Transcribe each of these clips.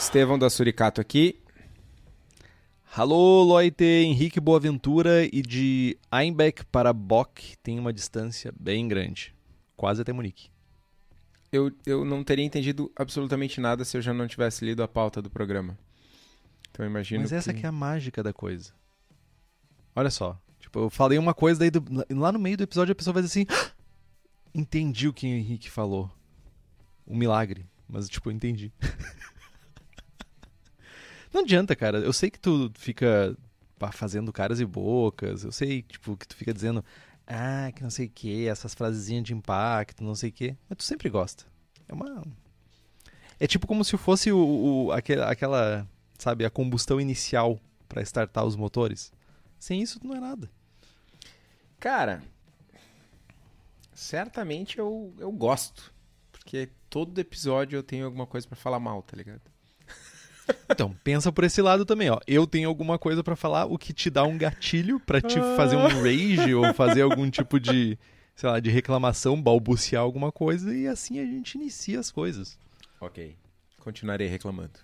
Estevão da Suricato aqui. Alô, Loite, Henrique Boaventura e de Einbeck para Bock tem uma distância bem grande, quase até Munique. Eu, eu não teria entendido absolutamente nada se eu já não tivesse lido a pauta do programa. Então imagino Mas essa que... que é a mágica da coisa. Olha só, tipo, eu falei uma coisa daí do- lá no meio do episódio a pessoa vai dizer assim: "Ah, "Entendi o que o Henrique falou". Um milagre, mas tipo, eu entendi. Não adianta, cara. Eu sei que tu fica fazendo caras e bocas. Eu sei, tipo, que tu fica dizendo, ah, que não sei o que, essas frasezinhas de impacto, não sei o que. Mas tu sempre gosta. É uma. É tipo como se fosse o, o- aquele- aquela, sabe, a combustão inicial pra startar os motores. Sem isso não é nada. Cara, certamente eu, eu gosto. Porque todo episódio eu tenho alguma coisa pra falar mal, tá ligado? Então, pensa por esse lado também, ó. Eu tenho alguma coisa pra falar, o que te dá um gatilho pra te fazer um rage ou fazer algum tipo de, sei lá, de reclamação, balbuciar alguma coisa e assim a gente inicia as coisas. Ok. Continuarei reclamando.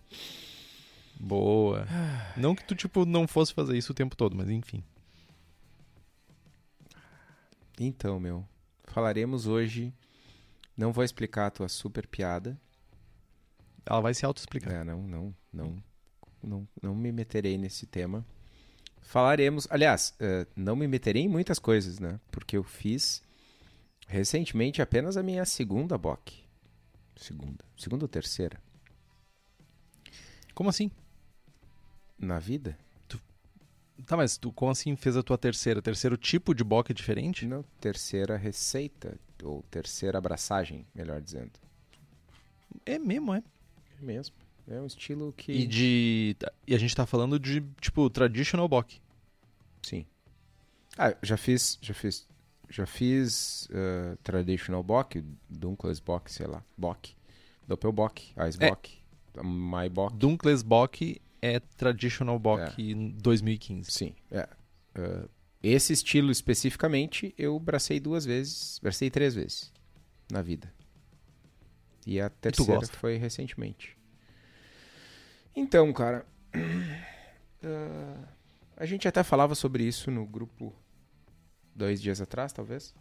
Boa. Não que tu, tipo, não fosse fazer isso o tempo todo, mas enfim. Então, meu, falaremos hoje. Não vou explicar a tua super piada. Ela vai se auto-explicar. É, não, não, não, não, não me meterei nesse tema. Falaremos, aliás, eh, não me meterei em muitas coisas, né? Porque eu fiz recentemente apenas a minha segunda BOC. Segunda, segunda ou terceira Como assim? na vida? Tá, mas tu como assim fez a tua terceira? Terceiro tipo de boca diferente? Não, terceira receita ou terceira abraçagem, melhor dizendo. É mesmo, é. É mesmo. É um estilo que E de. E a gente tá falando de, tipo, traditional bock. Sim. Ah, já fiz, já fiz, já fiz eh, traditional bock, Dunkles bock, sei lá, bock, Doppelbock, Eisbock, Maibock. Dunkles Bock é traditional bock É. em 2015. Sim, é. Eh, esse estilo especificamente eu bracei duas vezes, bracei três vezes na vida. E a terceira gosta? foi recentemente. Então, cara, eh, a gente até falava sobre isso no grupo dois dias atrás, talvez,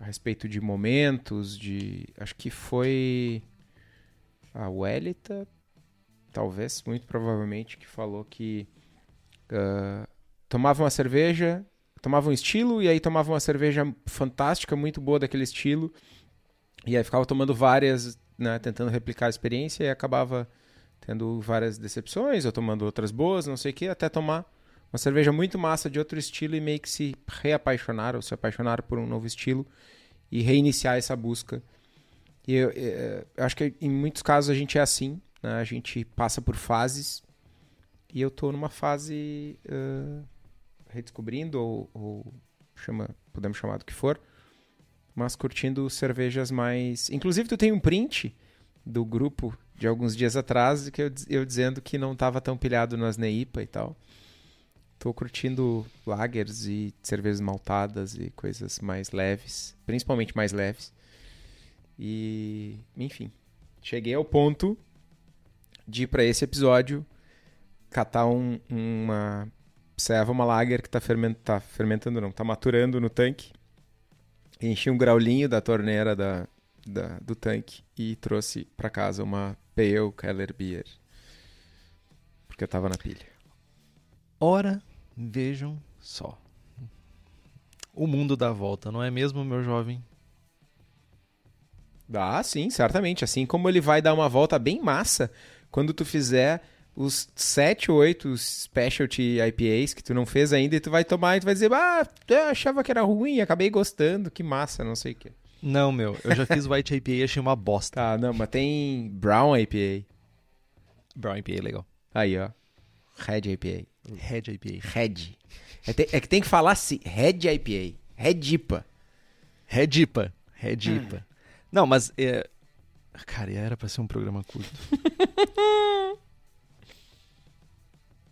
a respeito de momentos, de, acho que foi a Welita, talvez, muito provavelmente, que falou que ah, tomava uma cerveja, tomava um estilo e aí tomava uma cerveja fantástica, muito boa daquele estilo. E aí ficava tomando várias, né, tentando replicar a experiência e acabava tendo várias decepções ou tomando outras boas, não sei o que, até tomar uma cerveja muito massa de outro estilo e meio que se reapaixonar ou se apaixonar por um novo estilo e reiniciar essa busca. E eu, eh, eu acho que em muitos casos a gente é assim, né? a gente passa por fases e eu tô numa fase eh, redescobrindo ou, ou chama, podemos chamar do que for, mas curtindo cervejas mais. Inclusive tu tem um print do grupo de alguns dias atrás que eu, eu dizendo que não tava tão pilhado nas Neipa e tal. Tô curtindo lagers e cervejas maltadas e coisas mais leves, principalmente mais leves. E, enfim, cheguei ao ponto de ir para esse episódio catar um- uma serva, uma lager que tá, fermen- tá fermentando, não, tá maturando no tanque. Enchi um graulinho da torneira da, da- do tanque e trouxe para casa uma Pale Keller Beer. Porque eu tava na pilha. Ora, vejam só. o mundo dá volta, não é mesmo, meu jovem? Ah, sim, certamente. Assim como ele vai dar uma volta bem massa quando tu fizer os 7 ou 8 specialty IPAs que tu não fez ainda e tu vai tomar e tu vai dizer, ah, eu achava que era ruim, acabei gostando, que massa, não sei o quê. Não, meu, eu já fiz White IPA e achei uma bosta. Tá, não, mas tem Brown IPA. Brown IPA é legal. Aí, ó. Red IPA. Red IPA. Red. É, te- é que tem que falar assim, Red IPA. Red IPA. Red IPA. Red IPA. Não, mas. É... Cara, era pra ser um programa curto.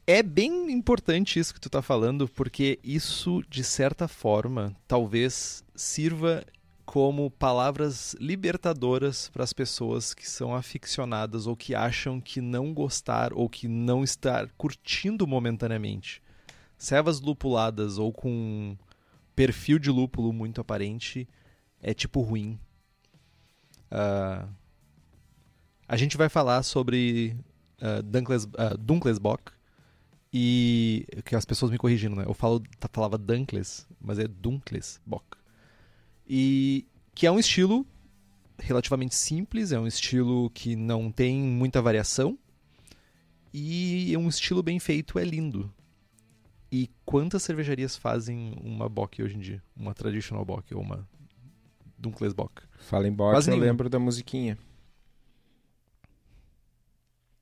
é bem importante isso que tu tá falando, porque isso, de certa forma, talvez sirva como palavras libertadoras para as pessoas que são aficionadas ou que acham que não gostar ou que não estar curtindo momentaneamente. Cevas lupuladas ou com perfil de lúpulo muito aparente é tipo ruim. Ah, a gente vai falar sobre uh, Dunkles, uh, e que as pessoas me corrigindo, né? Eu falo, falava Dunkles, mas é Dunklesbock. E que é um estilo relativamente simples, é um estilo que não tem muita variação e é um estilo bem feito, é lindo. E quantas cervejarias fazem uma Bock hoje em dia? Uma Traditional Bock ou uma Dunklesbock? Fala em Quase eu nenhum. lembro da musiquinha.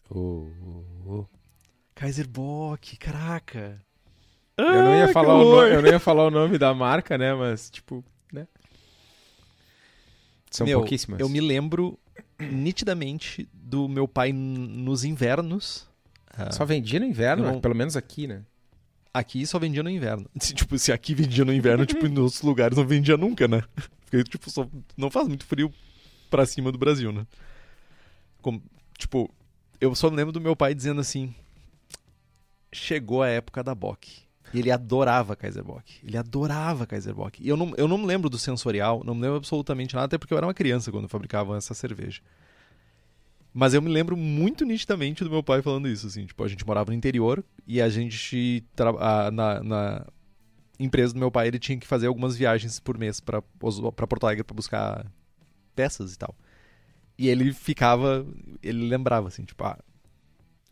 Oh, oh, oh. Kaiserbock, caraca. Eu não, ia Ah, falar o no- eu não ia falar o nome da marca, né? Mas, tipo? São Meu, pouquíssimas. Eu me lembro nitidamente do meu pai nos invernos. Ah, Só vendia no inverno, não- pelo menos aqui, né? Aqui só vendia no inverno. Se, tipo, se aqui vendia no inverno, tipo, em outros lugares não vendia nunca, né? Porque, tipo, só não faz muito frio pra cima do Brasil, né? Como- tipo, eu só lembro do meu pai dizendo assim: chegou a época da Bock. E ele adorava Kaiserbock. Ele adorava Kaiserbock. E eu não, eu não me lembro do sensorial, não me lembro absolutamente nada, até porque eu era uma criança quando fabricavam essa cerveja. Mas eu me lembro muito nitidamente do meu pai falando isso, assim. Tipo, a gente morava no interior e a gente... a- na, na empresa do meu pai, ele tinha que fazer algumas viagens por mês pra Porto Alegre pra buscar peças e tal. E ele ficava... Ele lembrava, assim, tipo... Ah,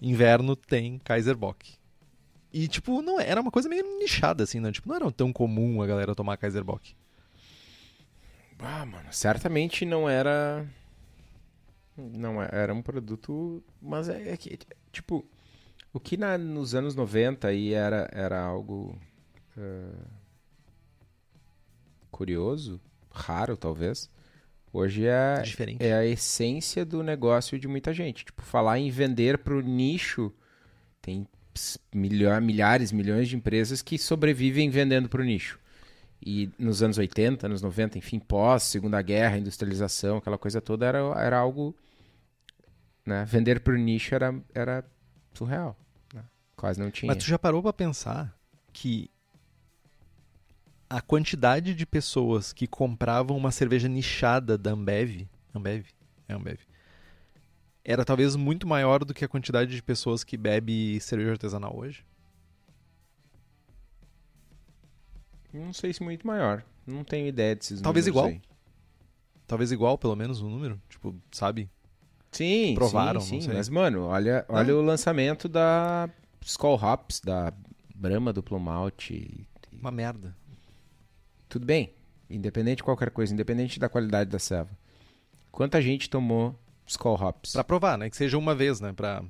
inverno tem Kaiserbock. E, tipo, não era uma coisa meio nichada, assim, né? Tipo, não era tão comum a galera tomar Kaiserbock. Ah, mano, certamente não era. Não é- era um produto. Mas é, é que, tipo, o que na- nos anos 90 aí era, era algo. ah, curioso, raro talvez. Hoje é, Diferente. é a essência do negócio de muita gente. Tipo, falar em vender pro nicho, tem milha- milhares, milhões de empresas que sobrevivem vendendo pro nicho. E nos anos 80, anos 90, enfim, pós Segunda Guerra, industrialização, aquela coisa toda, era, era algo. Né? Vender pro nicho era, era surreal. né? Quase não tinha. Mas tu já parou pra pensar que a quantidade de pessoas que compravam uma cerveja nichada da Ambev, Ambev, é Ambev, era talvez muito maior do que a quantidade de pessoas que bebe cerveja artesanal hoje? Não sei se muito maior. Não tenho ideia desses Talvez igual. aí. Talvez igual, pelo menos, o número, tipo, sabe? Sim, Provaram, sim, não sim. sei. Mas, mano, olha, olha o lançamento da Skull Hops, da Brahma Duplo Malte. Uma merda. Tudo bem, independente de qualquer coisa, independente da qualidade da ceva. Quanta gente tomou Skull Hops? Pra provar, né? Que seja uma vez, né? Pra...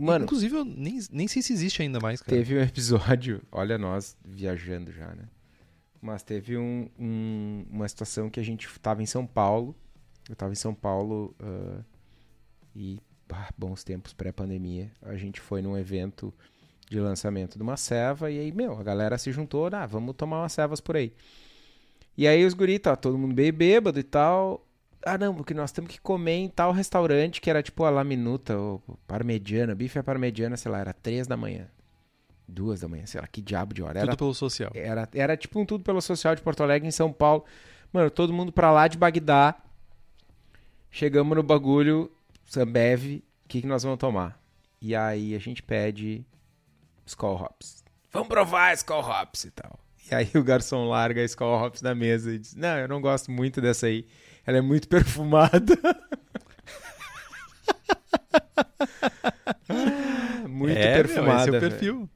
Mano, Inclusive, eu nem, nem sei se existe ainda mais, cara. teve um episódio, olha nós viajando já, né? Mas teve um- um- uma situação que a gente tava em São Paulo. Eu tava em São Paulo ah, e, bah, bons tempos pré-pandemia. A gente foi num evento de lançamento de uma ceva e aí, meu, a galera se juntou, ah, vamos tomar umas cevas por aí. E aí os guri, tá todo mundo bem bêbado e tal. Ah, não, porque nós temos que comer em tal restaurante que era tipo a La Minuta, ou parmegiana, bife à parmegiana, sei lá, era três da manhã. Duas da manhã, sei lá, que diabo de hora. Era Tudo pelo social. era, era tipo um tudo pelo social de Porto Alegre em São Paulo. Mano, todo mundo pra lá de Bagdá. Chegamos no bagulho, Sambev, o que, que nós vamos tomar? E aí a gente pede Skull Hops. Vamos provar Skull Hops e tal. E aí o garçom larga a Skull Hops na mesa e diz: Não, eu não gosto muito dessa aí. Ela é muito perfumada. muito é, meu, perfumada. esse é o perfil.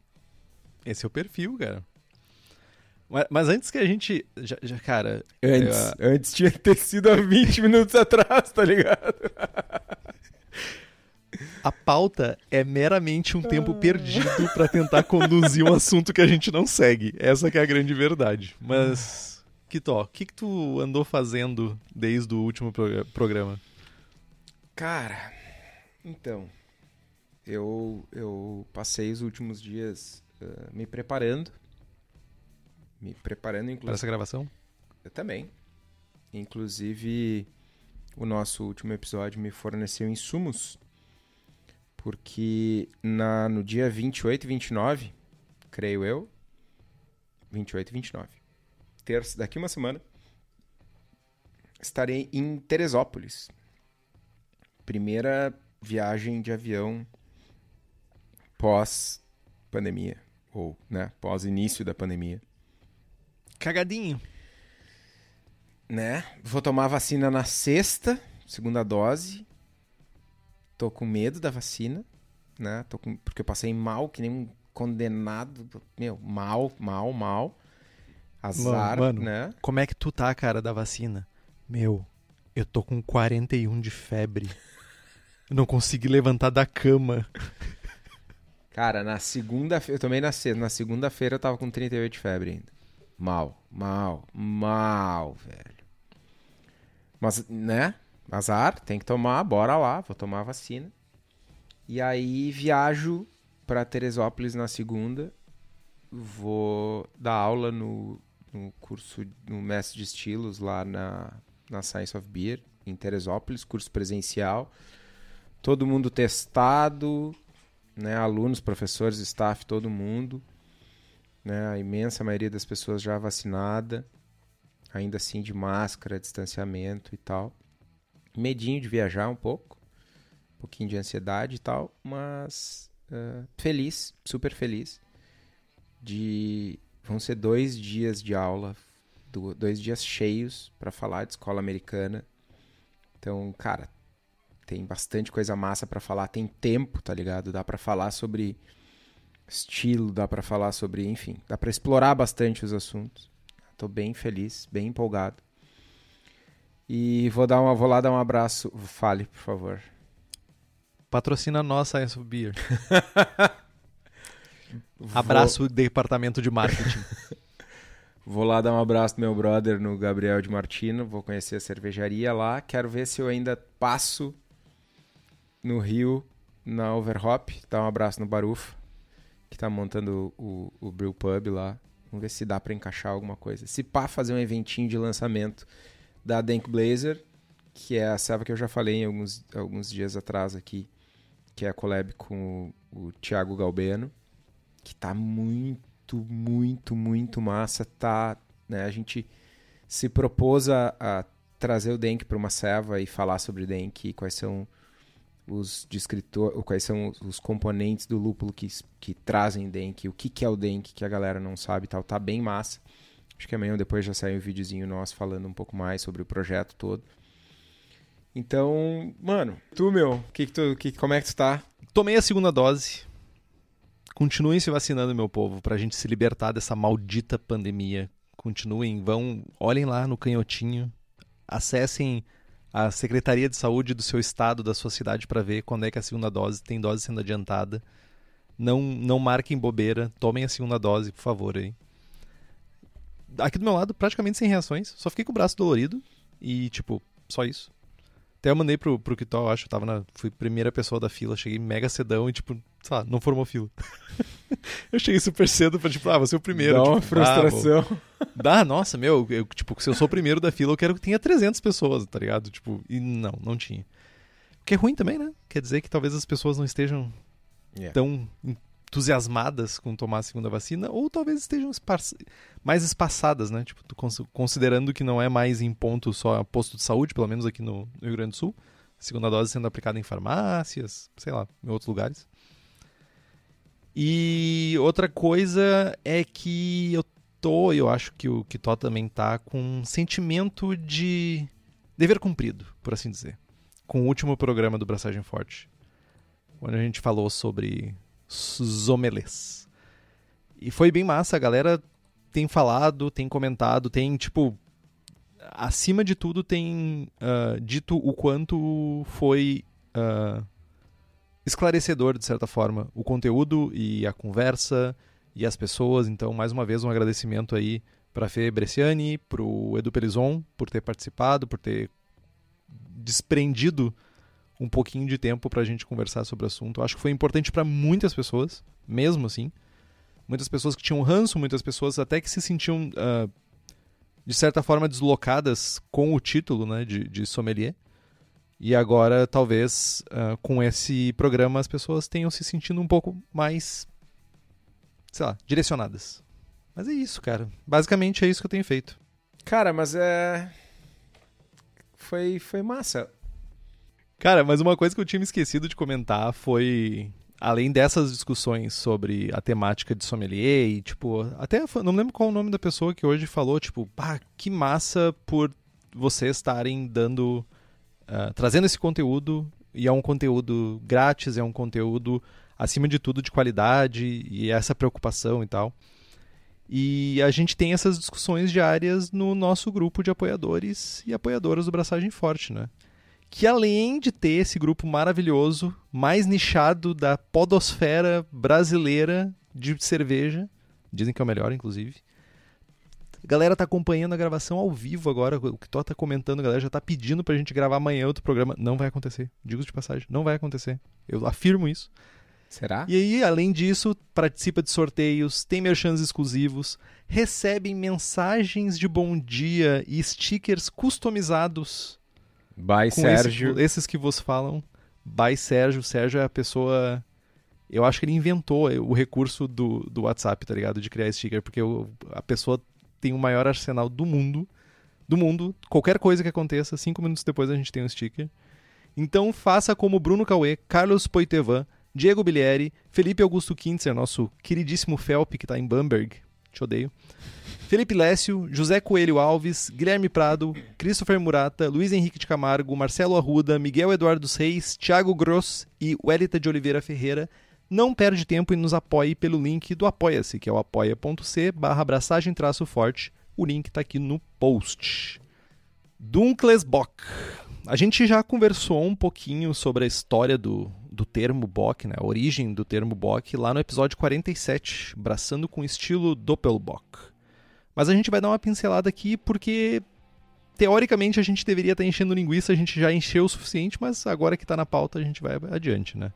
Esse é o perfil, cara. Mas, mas antes que a gente. Já, já, cara. Antes, eu- antes tinha que ter sido há 20 minutos atrás, tá ligado? a pauta é meramente um tempo perdido pra tentar conduzir um assunto que a gente não segue. Essa que é a grande verdade. Mas, Kitó, o que, que tu andou fazendo desde o último progra- programa? Cara, então, eu, eu passei os últimos dias eh, me preparando. Me preparando, Para inclusive. essa gravação? Eu também. Inclusive, o nosso último episódio me forneceu insumos. Porque na, no dia 28 e 29, creio eu, 28 e 29, terça, daqui uma semana, estarei em Teresópolis. Primeira viagem de avião pós-pandemia. Ou, né, pós-início da pandemia. Cagadinho. né? Vou tomar a vacina na sexta, segunda dose. Tô com medo da vacina, né? Tô com... Porque eu passei mal, que nem um condenado. Meu, mal, mal, mal. Azar, Mano, né? Como é que tu tá, cara, da vacina? Meu, eu tô com 41 de febre. Eu não consegui levantar da cama. Cara, na segunda-feira, eu tomei na sexta. Na segunda-feira eu tava com 38 de febre ainda. Mal, mal, mal, velho. Mas, né? Azar, tem que tomar, bora lá, vou tomar a vacina. E aí viajo pra Teresópolis na segunda. Vou dar aula no, no curso, no mestre de estilos lá na, na Science of Beer, em Teresópolis, curso presencial. Todo mundo testado, né, alunos, professores, staff, todo mundo, né, a imensa maioria das pessoas já vacinada, ainda assim de máscara, distanciamento e tal. Medinho de viajar um pouco, um pouquinho de ansiedade e tal, mas eh, feliz, super feliz. De vão ser dois dias de aula, do- dois dias cheios para falar de escola americana. Então, cara, tem bastante coisa massa pra falar, tem tempo, tá ligado? Dá pra falar sobre estilo, dá pra falar sobre, enfim, dá pra explorar bastante os assuntos. Tô bem feliz, bem empolgado. E vou dar uma, vou lá dar um abraço, fale, por favor. Patrocina nós, Science of Beer. Vou- Abraço, departamento de marketing. Vou lá dar um abraço pro meu brother no Gabriel de Martino, vou conhecer a cervejaria lá, quero ver se eu ainda passo no Rio na Overhop, dar um abraço no Barufa, que tá montando o, o Brew Pub lá. Vamos ver se dá pra encaixar alguma coisa. Se pá, fazer um eventinho de lançamento da Dank Blazer, que é a serva que eu já falei em alguns, alguns dias atrás aqui, que é a collab com o, o Thiago Galbeno, que tá muito, muito, muito massa. Tá, né, a gente se propôs a, a trazer o Denk para uma serva e falar sobre Denk e quais são os descritor, quais são os- componentes do lúpulo que, que trazem Denk, o que, que é o Denk que a galera não sabe e tal. Tá bem massa. Acho que amanhã ou depois já sai um videozinho nosso falando um pouco mais sobre o projeto todo. Então, mano, tu, meu, que que tu, que, como é que tu tá? Tomei a segunda dose. Continuem se vacinando, meu povo, pra gente se libertar dessa maldita pandemia. Continuem, vão, olhem lá no canhotinho, acessem a Secretaria de Saúde do seu estado, da sua cidade, pra ver quando é que a segunda dose tem dose sendo adiantada. Não, não marquem bobeira, tomem a segunda dose, por favor aí. Aqui do meu lado, praticamente sem reações, só fiquei com o braço dolorido e, tipo, só isso. Até eu mandei pro, pro Kitó, acho, eu tava na. Fui primeira pessoa da fila, cheguei mega cedão e, tipo, sei lá, não formou fila. eu cheguei super cedo pra, tipo, ah, vou ser o primeiro. Dá uma tipo, ah, frustração. Dá, nossa, meu, eu, tipo, se eu sou o primeiro da fila, eu quero que tenha 300 pessoas, tá ligado? Tipo, e não, não tinha. O que é ruim também, né? Quer dizer que talvez as pessoas não estejam Yeah. tão entusiasmadas com tomar a segunda vacina, ou talvez estejam mais espaçadas, né? Tipo, considerando que não é mais em ponto só posto de saúde, pelo menos aqui no, no Rio Grande do Sul, segunda dose sendo aplicada em farmácias, sei lá, em outros lugares. E outra coisa é que eu tô, eu acho que o Kitó também tá, com um sentimento de dever cumprido, por assim dizer. Com o último programa do Braçagem Forte, onde a gente falou sobre zomelês. E foi bem massa, a galera tem falado, tem comentado, tem, tipo, acima de tudo, tem uh, dito o quanto foi uh, esclarecedor, de certa forma, o conteúdo e a conversa e as pessoas. Então, mais uma vez, um agradecimento aí para a Fê Bresciani, para o Edu Pelizon, por ter participado, por ter desprendido um pouquinho de tempo para a gente conversar sobre o assunto. Acho que foi importante para muitas pessoas, mesmo assim. Muitas pessoas que tinham ranço, muitas pessoas até que se sentiam, uh, de certa forma, deslocadas com o título né, de, de sommelier. E agora, talvez, uh, com esse programa, as pessoas tenham se sentindo um pouco mais, sei lá, direcionadas. Mas é isso, cara. Basicamente é isso que eu tenho feito. Cara, mas é. Foi, foi massa. Cara, mas uma coisa que eu tinha me esquecido de comentar foi. Além dessas discussões sobre a temática de sommelier e, tipo, até não lembro qual o nome da pessoa que hoje falou, tipo, pá, que massa por vocês estarem dando uh, trazendo esse conteúdo, e é um conteúdo grátis, é um conteúdo, acima de tudo, de qualidade, e essa preocupação e tal. E a gente tem essas discussões diárias no nosso grupo de apoiadores e apoiadoras do Braçagem Forte, né? Que além de ter esse grupo maravilhoso, mais nichado da podosfera brasileira de cerveja, dizem que é o melhor, inclusive, a galera tá acompanhando a gravação ao vivo agora. O que tu tá comentando, a galera já tá pedindo pra gente gravar amanhã outro programa. Não vai acontecer. Digo de passagem, não vai acontecer. Eu afirmo isso. Será? E aí, além disso, participa de sorteios, tem merchans exclusivos, recebem mensagens de bom dia e stickers customizados. By Sérgio. Esse, esses que vos falam. By Sérgio. Sérgio é a pessoa. Eu acho que ele inventou o recurso do, do WhatsApp, tá ligado? De criar sticker, porque o, a pessoa tem o maior arsenal do mundo. Do mundo. Qualquer coisa que aconteça, cinco minutos depois a gente tem um sticker. Então faça como Bruno Cauê, Carlos Poitevan, Diego Bilieri, Felipe Augusto Kintzer, nosso queridíssimo Felp, que está em Bamberg. Te odeio. Felipe Lécio, José Coelho Alves, Guilherme Prado, Christopher Murata, Luiz Henrique de Camargo, Marcelo Arruda, Miguel Eduardo Reis, Thiago Gross e Welita de Oliveira Ferreira não perde tempo e nos apoie pelo link do Apoia-se, que é o apoia.c barra abraçagem traço forte. O link está aqui no post. Dunkles Bock. A gente já conversou um pouquinho sobre a história do, do termo Bock, né? a origem do termo Bock, lá no episódio 47, Braçando com estilo Doppelbock. Mas a gente vai dar uma pincelada aqui porque, teoricamente, a gente deveria estar enchendo linguiça, a gente já encheu o suficiente, mas agora que está na pauta a gente vai adiante, né?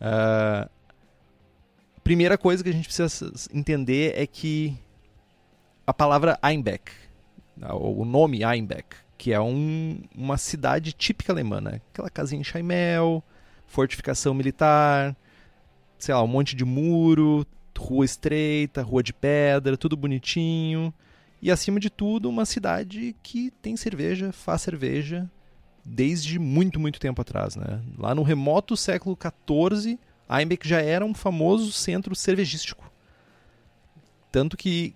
Uh, primeira coisa que a gente precisa entender é que a palavra Einbeck, o nome Einbeck, que é um, uma cidade típica alemã, né? aquela casinha em Chaimel, fortificação militar, sei lá, um monte de muro, rua estreita, rua de pedra, tudo bonitinho. E acima de tudo, uma cidade que tem cerveja, faz cerveja, desde muito, muito tempo atrás. Né? Lá no remoto século XIV, Einbeck já era um famoso centro cervejístico. Tanto que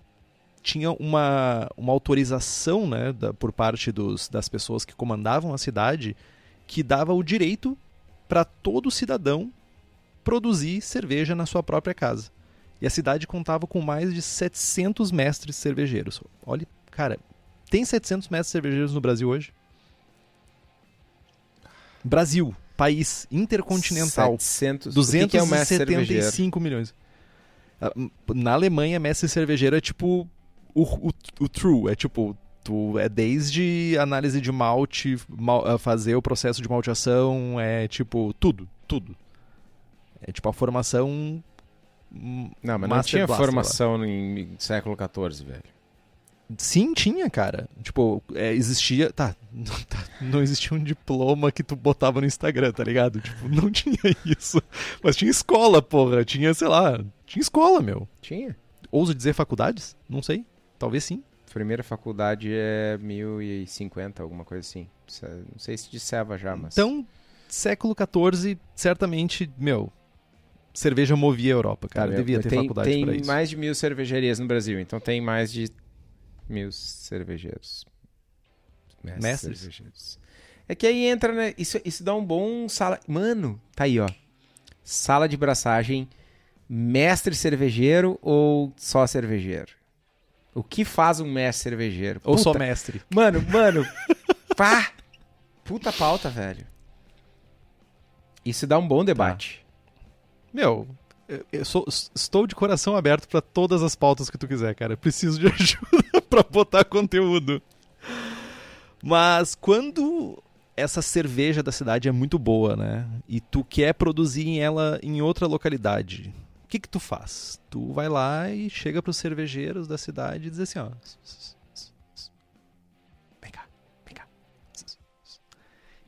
tinha uma, uma autorização né, da, por parte dos, das pessoas que comandavam a cidade que dava o direito para todo cidadão produzir cerveja na sua própria casa. E a cidade contava com mais de 700 mestres cervejeiros. Olha, cara, tem 700 mestres cervejeiros no Brasil hoje? Brasil, país intercontinental. 700. 275 que é milhões. Ah, na Alemanha, mestre cervejeiro é tipo o, o, o true, é tipo tu é desde análise de malte, mal, ah, fazer o processo de malteação, é tipo tudo, tudo. É tipo a formação Não, mas não tinha formação em século XIV, velho. Sim, tinha, cara. Tipo, é, existia. Tá, tá, não existia um diploma que tu botava no Instagram, tá ligado? Tipo, não tinha isso. Mas tinha escola, porra. Tinha, sei lá. Tinha escola, meu. Tinha. Ouso dizer faculdades? Não sei. Talvez sim. Primeira faculdade é 1050, alguma coisa assim. Não sei se de Seva já, mas. Então, século XIV, certamente, meu. cerveja movia a Europa, cara. Tá, Devia ter tem, faculdade tem pra isso. mais de mil cervejarias no Brasil, então tem mais de mil cervejeiros. Mestres? cervejeiros. É que aí entra, né? Isso, isso dá um bom sala. Mano, tá aí, ó. Sala de braçagem, mestre cervejeiro ou só cervejeiro? O que faz um mestre cervejeiro? Ou só mestre. Mano, mano. pá! Puta pauta, velho. Isso dá um bom debate. Meu, eu- sou- estou de coração aberto pra todas as pautas que tu quiser, cara. Preciso de ajuda pra botar conteúdo. Mas quando essa cerveja da cidade é muito boa, né? E tu quer produzir ela em outra localidade, o que que tu faz? Tu vai lá e chega pros cervejeiros da cidade e diz assim, ó... Vem cá, vem cá.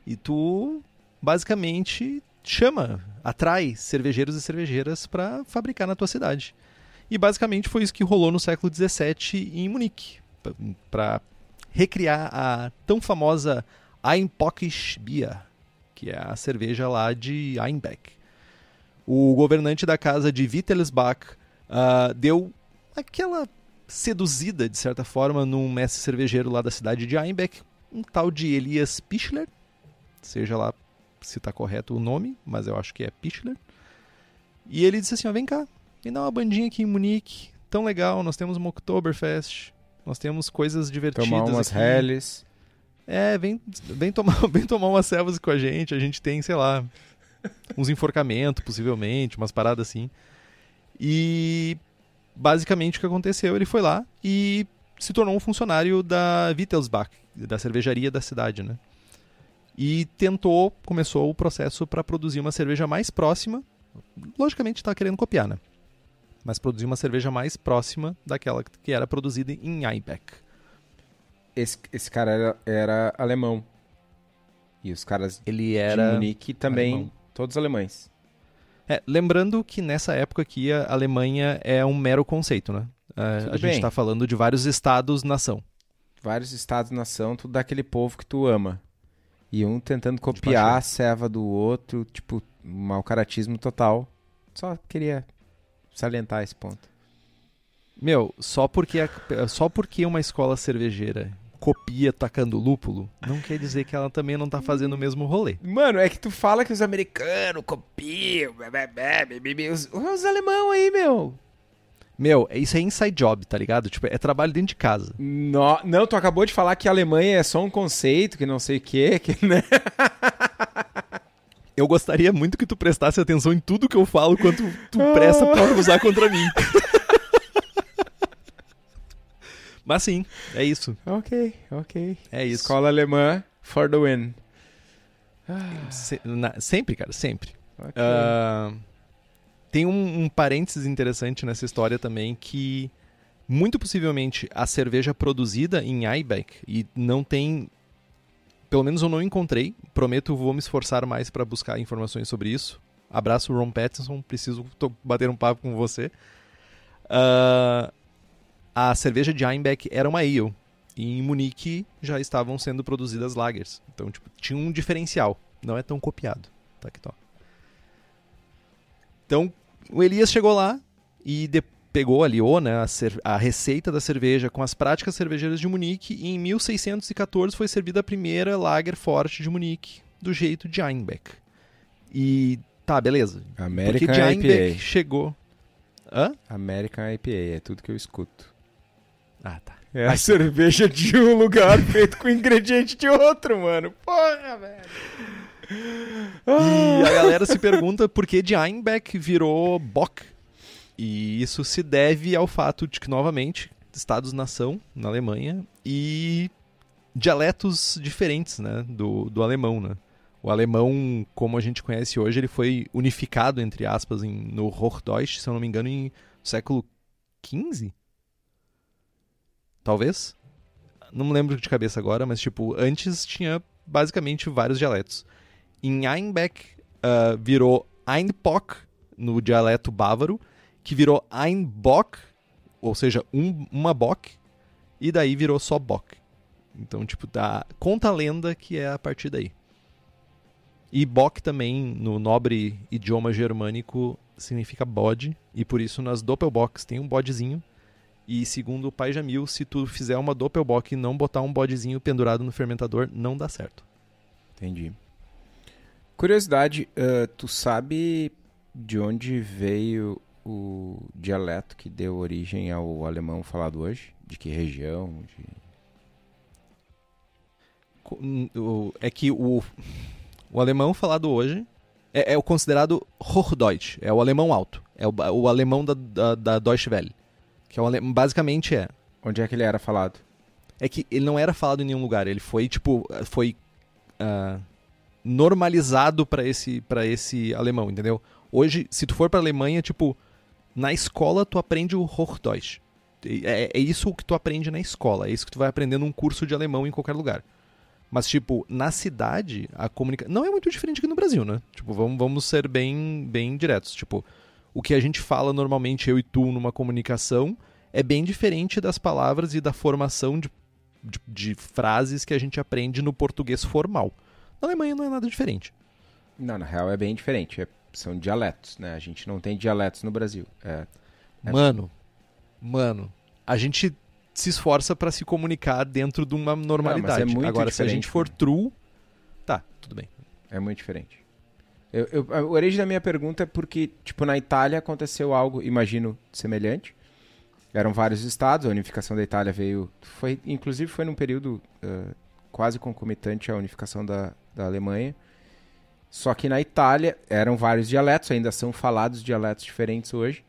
E tu, basicamente, chama, atrai cervejeiros e cervejeiras para fabricar na tua cidade. E basicamente foi isso que rolou no século XVII em Munique, para recriar a tão famosa Einpockisch Bier, que é a cerveja lá de Einbeck. O governante da casa de Wittelsbach ah, deu aquela seduzida, de certa forma, num mestre cervejeiro lá da cidade de Einbeck, um tal de Elias Pichler, seja lá se tá correto o nome, mas eu acho que é Pichler. E ele disse assim, ó, vem cá, vem dar uma bandinha aqui em Munique, tão legal, nós temos uma Oktoberfest, nós temos coisas divertidas Tomar umas aqui. Helles. É, vem, vem, tomar, vem tomar umas cevas com a gente, a gente tem, sei lá, uns enforcamentos, possivelmente, umas paradas assim. E basicamente o que aconteceu, ele foi lá e se tornou um funcionário da Wittelsbach, da cervejaria da cidade, né? E tentou, começou o processo para produzir uma cerveja mais próxima. Logicamente está querendo copiar, né? Mas produzir uma cerveja mais próxima daquela que era produzida em Einbeck. Esse, esse cara era, era alemão. E os caras Ele de era Munique também, alemão. todos alemães. É, lembrando que nessa época aqui a Alemanha é um mero conceito, né? É, a gente bem. está falando de vários estados-nação. Vários estados nação, tudo daquele povo que tu ama. E um tentando copiar a ceva do outro, tipo, mau caratismo total. Só queria salientar esse ponto. Meu, só porque, a- só porque uma escola cervejeira copia tacando lúpulo, não quer dizer que ela também não tá fazendo o mesmo rolê. Mano, é que tu fala que os americanos copiam, os, os alemão aí, meu. Meu, isso é inside job, tá ligado? Tipo, é trabalho dentro de casa. No- não, tu acabou de falar que a Alemanha é só um conceito, que não sei o quê, que, né? Eu gostaria muito que tu prestasse atenção em tudo que eu falo quanto tu presta pra usar contra mim. Mas sim, é isso. Ok, ok. É isso. Escola alemã for the win. Se- na- sempre, cara, sempre. Ok. Ah, tem um, um parênteses interessante nessa história também que muito possivelmente a cerveja produzida em Einbeck e não tem pelo menos eu não encontrei. Prometo vou me esforçar mais para buscar informações sobre isso. Abraço Ron Pattinson. Preciso bater um papo com você. Ah, a cerveja de Einbeck era uma ale. E em Munique já estavam sendo produzidas lagers. Então tipo tinha um diferencial. Não é tão copiado. Tá aqui, tó. Então, o Elias chegou lá e de- pegou, aliou né, a, a receita da cerveja com as práticas cervejeiras de Munique e em 1614 foi servida a primeira lager forte de Munique, do jeito de Einbeck. E tá, beleza. American Porque de Einbeck IPA. chegou... Hã? American IPA, é tudo que eu escuto. Ah, tá. É a cerveja de um lugar feito com ingrediente de outro, mano. Porra, velho. E a galera se pergunta por que de Einbeck virou Bock. E isso se deve ao fato de que, novamente, estados-nação na Alemanha e dialetos diferentes né, do, do alemão. Né? O alemão, como a gente conhece hoje, ele foi unificado, entre aspas, em, no Hochdeutsch, se eu não me engano, em século XV? Talvez? Não me lembro de cabeça agora, mas tipo, antes tinha basicamente vários dialetos. Em Einbeck ah, virou Einpock no dialeto bávaro, que virou Einbock, ou seja, um- uma Bock, e daí virou só Bock. Então, tipo, dá, conta a lenda que é a partir daí. E Bock também, no nobre idioma germânico, significa bode, e por isso nas Doppelbox tem um bodezinho. E segundo o pai Jamil, se tu fizer uma Doppelbock e não botar um bodezinho pendurado no fermentador, não dá certo. Entendi. Curiosidade, uh, tu sabe de onde veio o dialeto que deu origem ao alemão falado hoje? De que região? De... É que o, o alemão falado hoje é, é o considerado Hochdeutsch, é o alemão alto, é o, o alemão da, da, da Deutsche Welle, que é o, basicamente é. Onde é que ele era falado? É que ele não era falado em nenhum lugar, ele foi tipo, foi uh, normalizado para esse para esse alemão, entendeu? Hoje, se tu for para Alemanha, tipo, na escola tu aprende o Hochdeutsch. É, é isso que tu aprende na escola, é isso que tu vai aprender num curso de alemão em qualquer lugar. Mas, tipo, na cidade, a comunicação. Não é muito diferente aqui no Brasil, né? Tipo, vamos, vamos ser bem, bem diretos. Tipo, o que a gente fala normalmente, eu e tu, numa comunicação, é bem diferente das palavras e da formação de, de, de frases que a gente aprende no português formal. Na Alemanha não é nada diferente. Não, na real é bem diferente. É, são dialetos, né? A gente não tem dialetos no Brasil. É, é... Mano, mano, a gente se esforça para se comunicar dentro de uma normalidade. Não, é Agora, se a gente for true, tá, tudo bem. É muito diferente. Eu, eu, a origem da minha pergunta é porque, tipo, na Itália aconteceu algo, imagino, semelhante. Eram vários estados, a unificação da Itália veio. Foi, inclusive, foi num período uh, quase concomitante à unificação da, da Alemanha. Só que na Itália eram vários dialetos, ainda são falados dialetos diferentes hoje.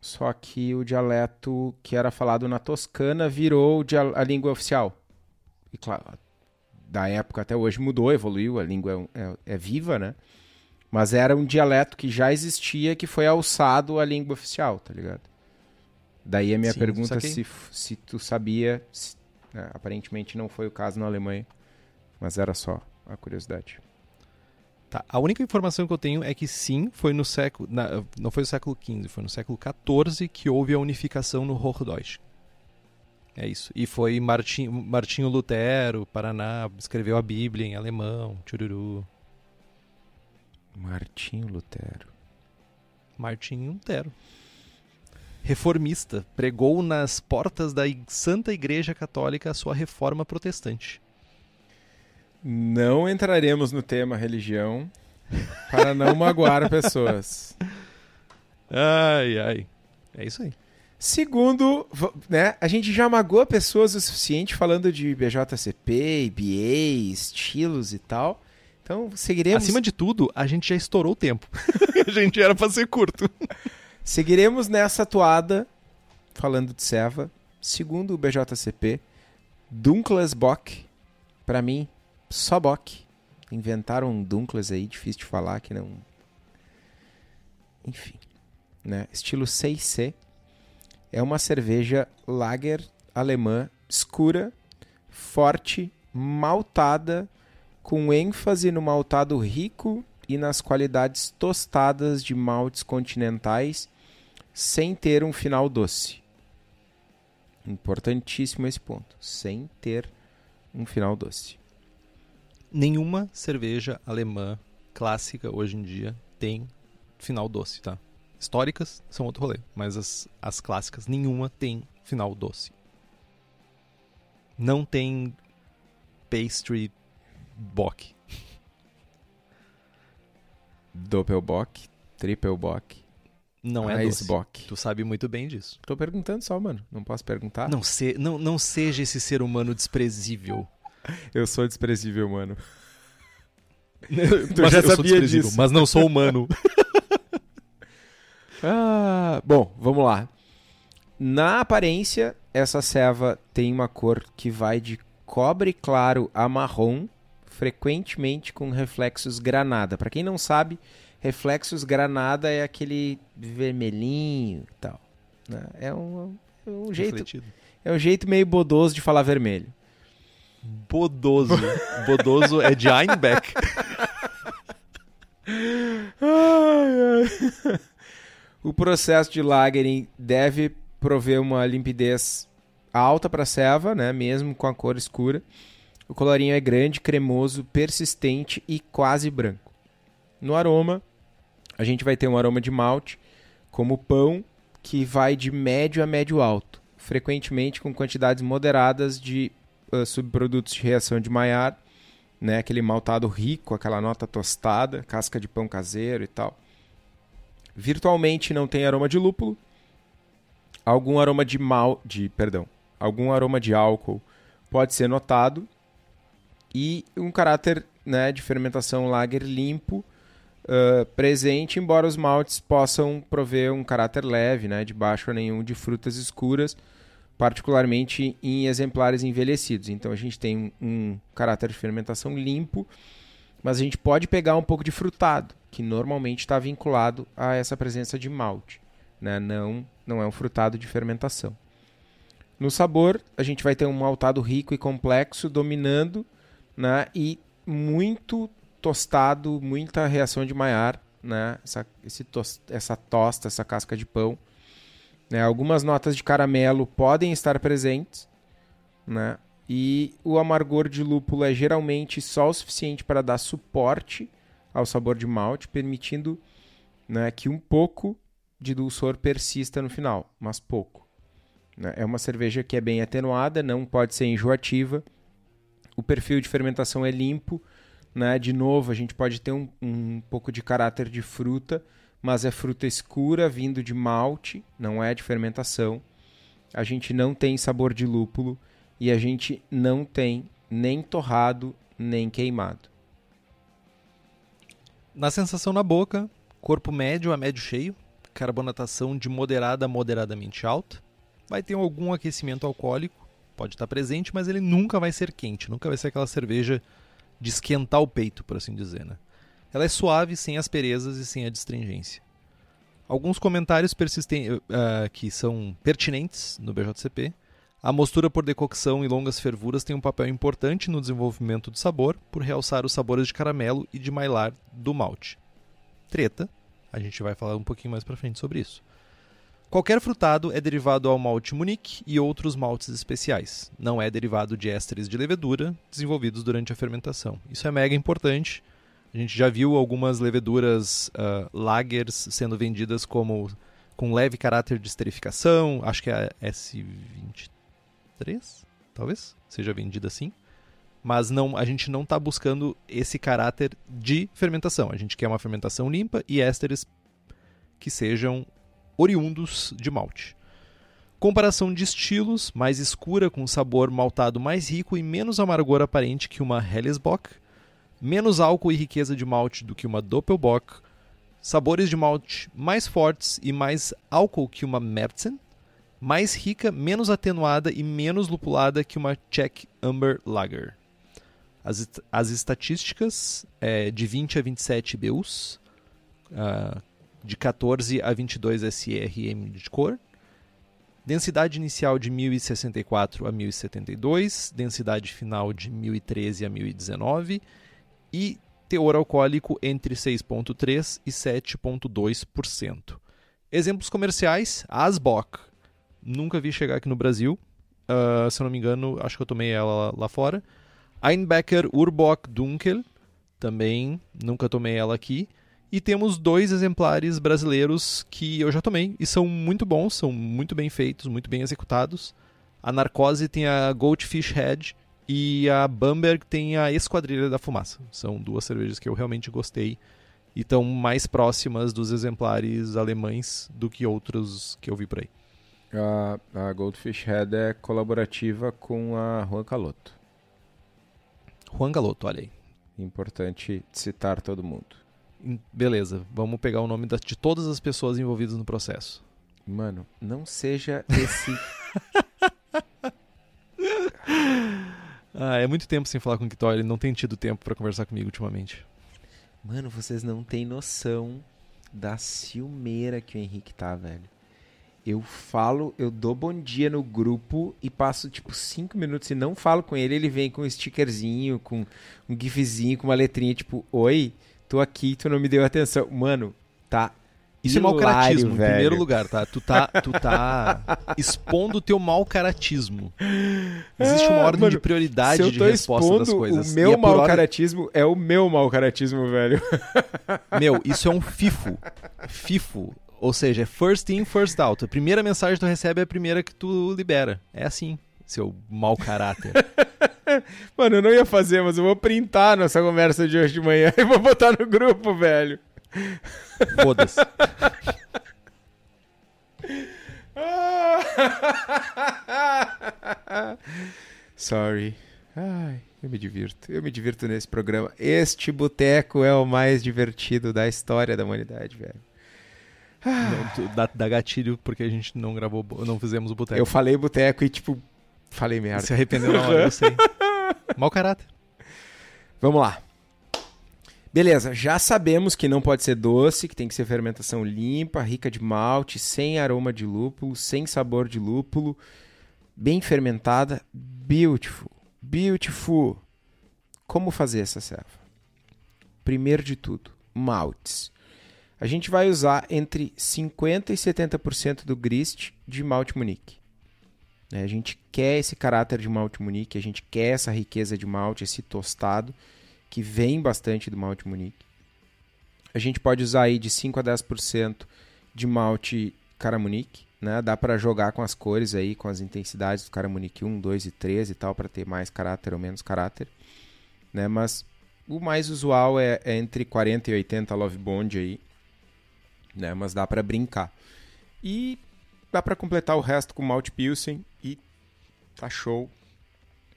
Só que o dialeto que era falado na Toscana virou a língua oficial. E claro, da época até hoje mudou, evoluiu, a língua é, é, é viva, né? Mas era um dialeto que já existia, que foi alçado à língua oficial, tá ligado? Daí a minha Sim, pergunta se, se tu sabia, se, né, aparentemente não foi o caso na Alemanha, mas era só a curiosidade. Tá. A única informação que eu tenho é que sim, foi no século. Na, não foi no século XV, foi no século XIV que houve a unificação no Hochdeutsch. É isso. E foi Martin, Martinho Lutero, Paraná, escreveu a Bíblia em alemão, chururu. Martinho Lutero. Martinho Lutero. Reformista, pregou nas portas da Santa Igreja Católica a sua reforma protestante. Não entraremos no tema religião para não magoar pessoas. Ai, ai. É isso aí. Segundo, né, a gente já magoa pessoas o suficiente falando de BJCP, IBA, estilos e tal. Então, seguiremos. Acima de tudo, a gente já estourou o tempo. a gente era para ser curto. seguiremos nessa toada falando de Seva. Segundo o BJCP, Dunkles Bock, para mim, só Bock. Inventaram um Dunkles aí, difícil de falar, que não. Enfim. Né? Estilo 6C. É uma cerveja lager alemã escura, forte, maltada, com ênfase no maltado rico e nas qualidades tostadas de maltes continentais, sem ter um final doce. Importantíssimo esse ponto. Sem ter um final doce nenhuma cerveja alemã clássica hoje em dia tem final doce, tá? Históricas são outro rolê, mas as, as clássicas, nenhuma tem final doce. Não tem pastry bock. Doppelbock, Trippelbock. Não é doce. Bock. Tu sabe muito bem disso. Tô perguntando só, mano. Não posso perguntar? Não, se, não, não seja esse ser humano desprezível. Eu sou desprezível, mano. mas já sabia disso. Mas não sou humano. ah, bom, vamos lá. Na aparência, essa ceva tem uma cor que vai de cobre claro a marrom, frequentemente com reflexos granada. Para quem não sabe, reflexos granada é aquele vermelhinho e tal. Né? É um, é um jeito, é um jeito meio bodoso de falar vermelho. Bodoso. Bodoso é de Einbeck. o processo de lagering deve prover uma limpidez alta para a ceva, né, mesmo com a cor escura. O colorinho é grande, cremoso, persistente e quase branco. No aroma, a gente vai ter um aroma de malte, como pão, que vai de médio a médio alto, frequentemente com quantidades moderadas de uh, subprodutos de reação de Maillard, né, aquele maltado rico, aquela nota tostada, casca de pão caseiro e tal. Virtualmente não tem aroma de lúpulo, algum aroma de mal, de, perdão, algum aroma de álcool pode ser notado. E um caráter né, de fermentação lager limpo uh, presente, embora os maltes possam prover um caráter leve, né, de baixo a nenhum de frutas escuras, particularmente em exemplares envelhecidos. Então a gente tem um, caráter de fermentação limpo, mas a gente pode pegar um pouco de frutado, que normalmente está vinculado a essa presença de malte, né? não, não é um frutado de fermentação. No sabor, a gente vai ter um maltado rico e complexo dominando né? e muito tostado, muita reação de Maillard, né? Essa, esse essa tosta, essa casca de pão. Né? Algumas notas de caramelo podem estar presentes, né? E o amargor de lúpulo é geralmente só o suficiente para dar suporte ao sabor de malte, permitindo né, que um pouco de dulçor persista no final, mas pouco. Né? É uma cerveja que é bem atenuada, não pode ser enjoativa. O perfil de fermentação é limpo, né? De novo, a gente pode ter um, um pouco de caráter de fruta, mas é fruta escura vindo de malte, não é de fermentação. A gente não tem sabor de lúpulo e a gente não tem nem torrado nem queimado. Na sensação na boca, corpo médio a médio cheio, carbonatação de moderada a moderadamente alta, vai ter algum aquecimento alcoólico, pode estar presente, mas ele nunca vai ser quente, nunca vai ser aquela cerveja de esquentar o peito, por assim dizer. Né? Ela é suave, sem asperezas e sem a distringência. Alguns comentários persistem, uh, que são pertinentes no BJCP. A mostura por decocção e longas fervuras tem um papel importante no desenvolvimento do sabor, por realçar os sabores de caramelo e de mailar do malte. Treta, a gente vai falar um pouquinho mais para frente sobre isso. Qualquer frutado é derivado ao malte Munique e outros maltes especiais. Não é derivado de ésteres de levedura desenvolvidos durante a fermentação. Isso é mega importante. A gente já viu algumas leveduras uh, lagers sendo vendidas como com leve caráter de esterificação. Acho que é a S23, talvez, seja vendida assim. Mas não, a gente não está buscando esse caráter de fermentação. A gente quer uma fermentação limpa e ésteres que sejam oriundos de malte. Comparação de estilos, mais escura com sabor maltado mais rico e menos amargor aparente que uma Hellesbock, menos álcool e riqueza de malte do que uma Doppelbock, sabores de malte mais fortes e mais álcool que uma Märzen, mais rica, menos atenuada e menos lupulada que uma Czech Amber Lager. As, as estatísticas é de 20 a 27 BUs, uh, de 14 a 22 SRM de cor, densidade inicial de 1064 a 1072, densidade final de 1013 a 1019 e teor alcoólico entre 6,3% e 7,2%. Exemplos comerciais: Asbock. Nunca vi chegar aqui no Brasil. Uh, se eu não me engano, acho que eu tomei ela lá, fora. Einbecker Urbock Dunkel. Também nunca tomei ela aqui. E temos dois exemplares brasileiros que eu já tomei e são muito bons, são muito bem feitos, muito bem executados. A Narcose tem a Goldfish Head e a Bamberg tem a Esquadrilha da Fumaça. São duas cervejas que eu realmente gostei e estão mais próximas dos exemplares alemães do que outros que eu vi por aí. A, a Goldfish Head é colaborativa com a Juan Caloto. Juan Caloto, olha aí. Importante citar todo mundo. Beleza, vamos pegar o nome de todas as pessoas envolvidas no processo. Mano, não seja esse. ah, é muito tempo sem falar com o Kitó, ele não tem tido tempo para conversar comigo ultimamente. Mano, vocês não têm noção da ciumeira que o Henrique tá, velho. Eu falo, eu dou bom dia no grupo e passo tipo cinco minutos e não falo com ele. Ele vem com um stickerzinho, com um gifzinho, com uma letrinha tipo: Oi, tô aqui, tu não me deu atenção. Mano, tá Isso é mau Hilário, caratismo, em velho. primeiro lugar, tá? Tu tá, tu tá expondo o teu mau caratismo. Existe uma Ah, ordem mano, de prioridade de resposta das coisas. o meu é por mau ordem- é o meu mau caratismo, velho. Meu, isso é um FIFO. FIFO. Ou seja, é first in, first out. A primeira mensagem que tu recebe é a primeira que tu libera. É assim, seu mau caráter. Mano, eu não ia fazer, mas eu vou printar nossa conversa de hoje de manhã e vou botar no grupo, velho. Foda-se. Sorry. Ai, eu me divirto. Eu me divirto nesse programa. Este boteco é o mais divertido da história da humanidade, velho. Não, tu- dá, dá gatilho porque a gente não gravou, não fizemos o boteco. Eu falei boteco e, tipo, falei merda. Se arrependeu na hora, eu sei. Mau caráter. Vamos lá. Beleza, já sabemos que não pode ser doce, que tem que ser fermentação limpa, rica de malte, sem aroma de lúpulo, sem sabor de lúpulo, bem fermentada, beautiful, beautiful. Como fazer essa serva? Primeiro de tudo, maltes. A gente vai usar entre 50 e 70% do grist de malte munique. né? A gente quer esse caráter de malte munique, a gente quer essa riqueza de malte, esse tostado que vem bastante do malte munique. A gente pode usar aí de 5 a 10% de malte caramunique, né? Dá para jogar com as cores aí, com as intensidades do caramunique 1, 2 e 3 e tal para ter mais caráter ou menos caráter, né? Mas o mais usual é, é entre 40 e 80 Love Bond aí, né? Mas dá para brincar. E dá para completar o resto com malte pilsen e tá show.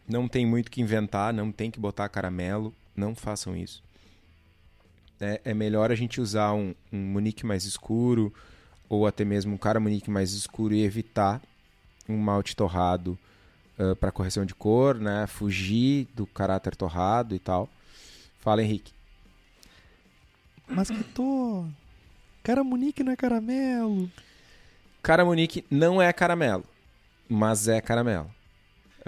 Não tem muito que inventar, não tem que botar caramelo, não façam isso. É, é melhor a gente usar um, um munique mais escuro ou até mesmo um caramunique mais escuro e evitar um malte torrado para correção de cor, né? Fugir do caráter torrado e tal. Fala, Henrique. Mas que tô. Cara, Munique não é caramelo. Caramunique não é caramelo, mas é caramelo.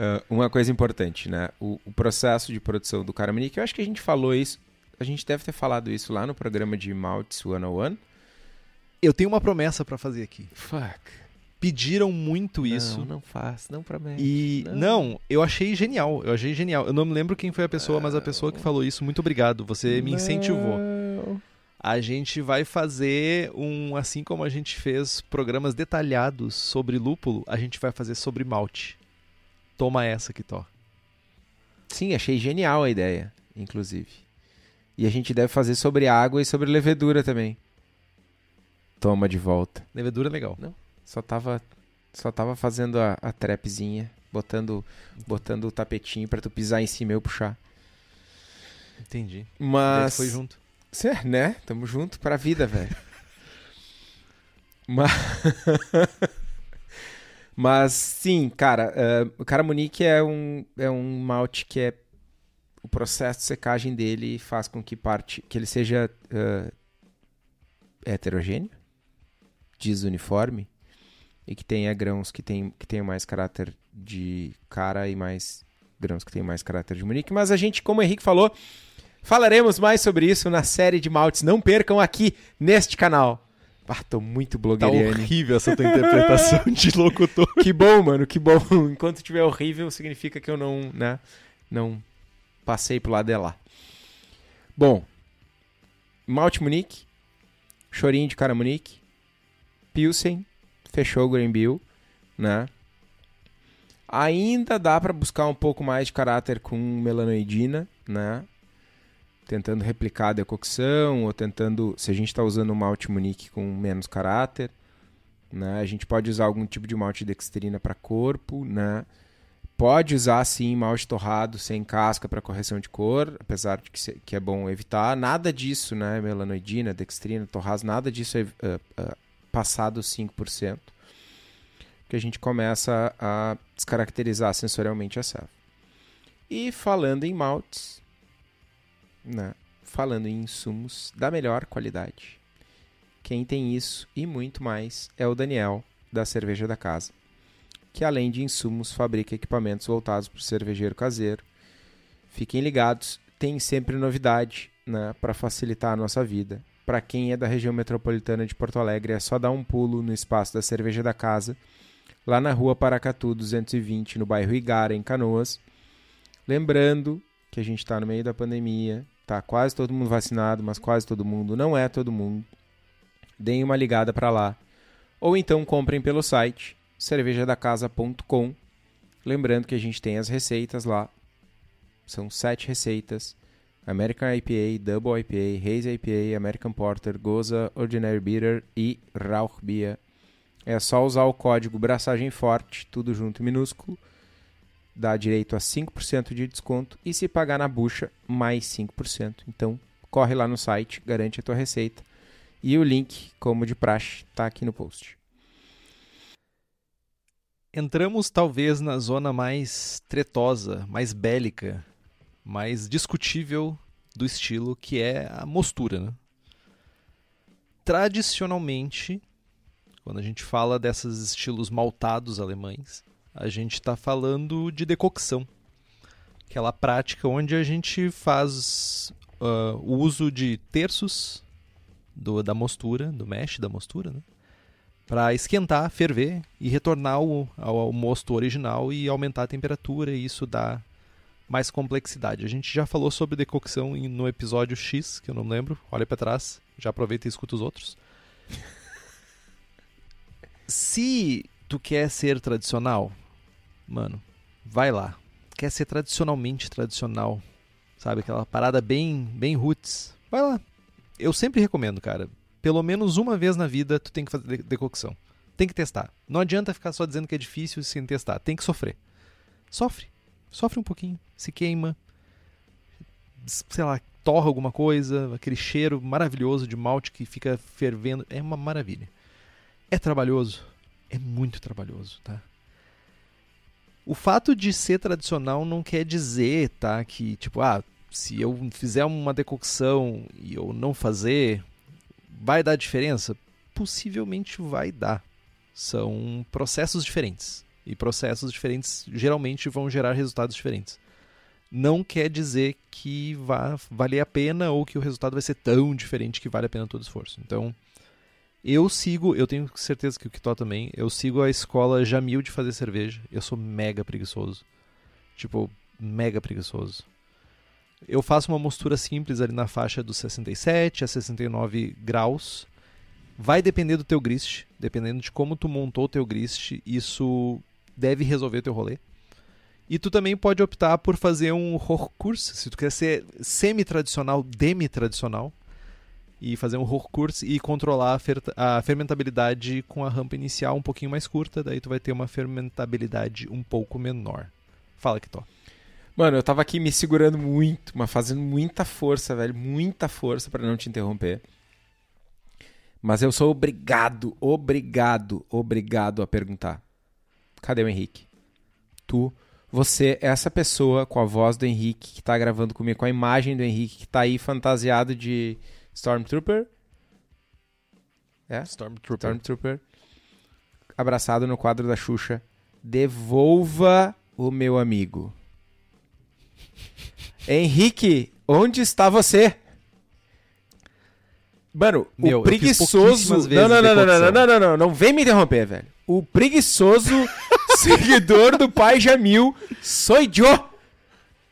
Ah, uma coisa importante, né? O, o processo de produção do caramunique, eu acho que a gente falou isso, a gente deve ter falado isso lá no programa de Maltes 101. Eu tenho uma promessa pra fazer aqui. Fuck. Pediram muito isso. Não, não faz, não promete. E Não. não. eu achei genial, eu achei genial. Eu não me lembro quem foi a pessoa, mas a pessoa que falou isso, muito obrigado. Você me incentivou. Não. A gente vai fazer um, assim como a gente fez programas detalhados sobre lúpulo, a gente vai fazer sobre malte. Toma essa que tó. Sim, achei genial a ideia, inclusive. E a gente deve fazer sobre água e sobre levedura também. Toma de volta. Levedura é legal. Só tava, só tava fazendo a, a trapzinha, botando, botando o tapetinho pra tu pisar em cima e eu puxar. Entendi. Mas. Foi junto. Cê, né? Tamo junto pra vida, velho. Mas... Mas sim, cara, eh, o Caramunique é um, é um malte que é o processo de secagem dele faz com que parte que ele seja eh, heterogêneo, desuniforme e que tenha grãos que tem que tenham mais caráter de cara e mais grãos que tenham mais caráter de Munique, mas a gente, como o Henrique falou, Falaremos mais sobre isso na série de maltes. Não percam aqui neste canal. Ah, tô muito Tá blogueiriane. horrível essa tua interpretação de locutor. que bom, mano, que bom. Enquanto estiver horrível, significa que eu não, né, não passei pro lado de lá. Bom, Malte Munique, chorinho de cara Munique, Pilsen, fechou o Green Bill, né? Ainda dá para buscar um pouco mais de caráter com melanoidina, né? Tentando replicar a decocção ou tentando, se a gente está usando um malte Munique com menos caráter, né? A gente pode usar algum tipo de malte dextrina para corpo, né? Pode usar sim malte torrado sem casca para correção de cor, apesar de que, se- que é bom evitar. Nada disso, né? Melanoidina, dextrina, torrado, nada disso é uh, uh, passado 5%. Que a gente começa a descaracterizar sensorialmente a serva. E falando em maltes, né? Falando em insumos da melhor qualidade. Quem tem isso e muito mais é o Daniel, da Cerveja da Casa, que além de insumos fabrica equipamentos voltados para o cervejeiro caseiro. Fiquem ligados, tem sempre novidade né, para facilitar a nossa vida, para quem é da região metropolitana de Porto Alegre, é só dar um pulo no espaço da Cerveja da Casa, lá na rua Paracatu 220, no bairro Igara, em Canoas. Lembrando que a gente está no meio da pandemia, tá quase todo mundo vacinado, mas quase todo mundo não é todo mundo. Deem uma ligada para lá. Ou então comprem pelo site cervejadacasa.com. Lembrando que a gente tem as receitas lá. São sete receitas. American IPA, Double IPA, Haze IPA, American Porter, Goza, Ordinary Bitter e Rauch Beer. É só usar o código Braçagem Forte, tudo junto e minúsculo. Dá direito a 5% de desconto e se pagar na bucha, mais 5%. Então, corre lá no site, garante a tua receita. E o link, como de praxe, está aqui no post. Entramos talvez na zona mais tretosa, mais bélica, mais discutível do estilo, que é a mostura. Né? Tradicionalmente, quando a gente fala desses estilos maltados alemães, a gente está falando de decocção. Aquela prática onde a gente faz uh, o uso de terços do, da mostura, do mesh da mostura, né? para esquentar, ferver e retornar ao, ao, mosto original e aumentar a temperatura, e isso dá mais complexidade. A gente já falou sobre decocção no episódio X, que eu não lembro, olha para trás, já aproveita e escuta os outros. Se tu quer ser tradicional, mano, vai lá. Quer ser tradicionalmente tradicional, sabe? Aquela parada bem, bem roots. Vai lá. Eu sempre recomendo, cara pelo menos uma vez na vida tu tem que fazer decocção. Tem que testar. Não adianta ficar só dizendo que é difícil sem testar. Tem que sofrer. Sofre. Sofre um pouquinho. Se queima. Sei lá, torra alguma coisa. Aquele cheiro maravilhoso de malte que fica fervendo. É uma maravilha. É trabalhoso. É muito trabalhoso, tá? O fato de ser tradicional não quer dizer, tá? Que, tipo, ah, se eu fizer uma decocção e eu não fazer, Vai dar diferença? Possivelmente vai dar. São processos diferentes. E processos diferentes geralmente vão gerar resultados diferentes. Não quer dizer que vai valer a pena ou que o resultado vai ser tão diferente que vale a pena todo esforço. Então, eu sigo, eu tenho certeza que o Kitó também, eu sigo a escola Jamil de fazer cerveja. Eu sou mega preguiçoso. Tipo, mega preguiçoso. Eu faço uma mostura simples ali na faixa dos 67 a 69 graus. Vai depender do teu grist, dependendo de como tu montou o teu grist, isso deve resolver teu rolê. E tu também pode optar por fazer um Hochkurs, se tu quer ser semi-tradicional, demi-tradicional, e fazer um Hochkurs e controlar a, fer a, fermentabilidade com a rampa inicial um pouquinho mais curta, daí tu vai ter uma fermentabilidade um pouco menor. Fala, Kitó. Mano, eu tava aqui me segurando muito, mas fazendo muita força, velho. Muita força para não te interromper. Mas eu sou obrigado, obrigado, obrigado a perguntar. Cadê o Henrique? Tu, você é essa pessoa com a voz do Henrique que tá gravando comigo, com a imagem do Henrique que tá aí fantasiado de Stormtrooper? É? Stormtrooper. Stormtrooper. Abraçado no quadro da Xuxa. Devolva o meu amigo. Henrique, onde está você? Mano, Meu, o preguiçoso. Não, não, não, não, não, não, não, não, não, vem me interromper, velho. O preguiçoso seguidor do pai Jamil sou eu.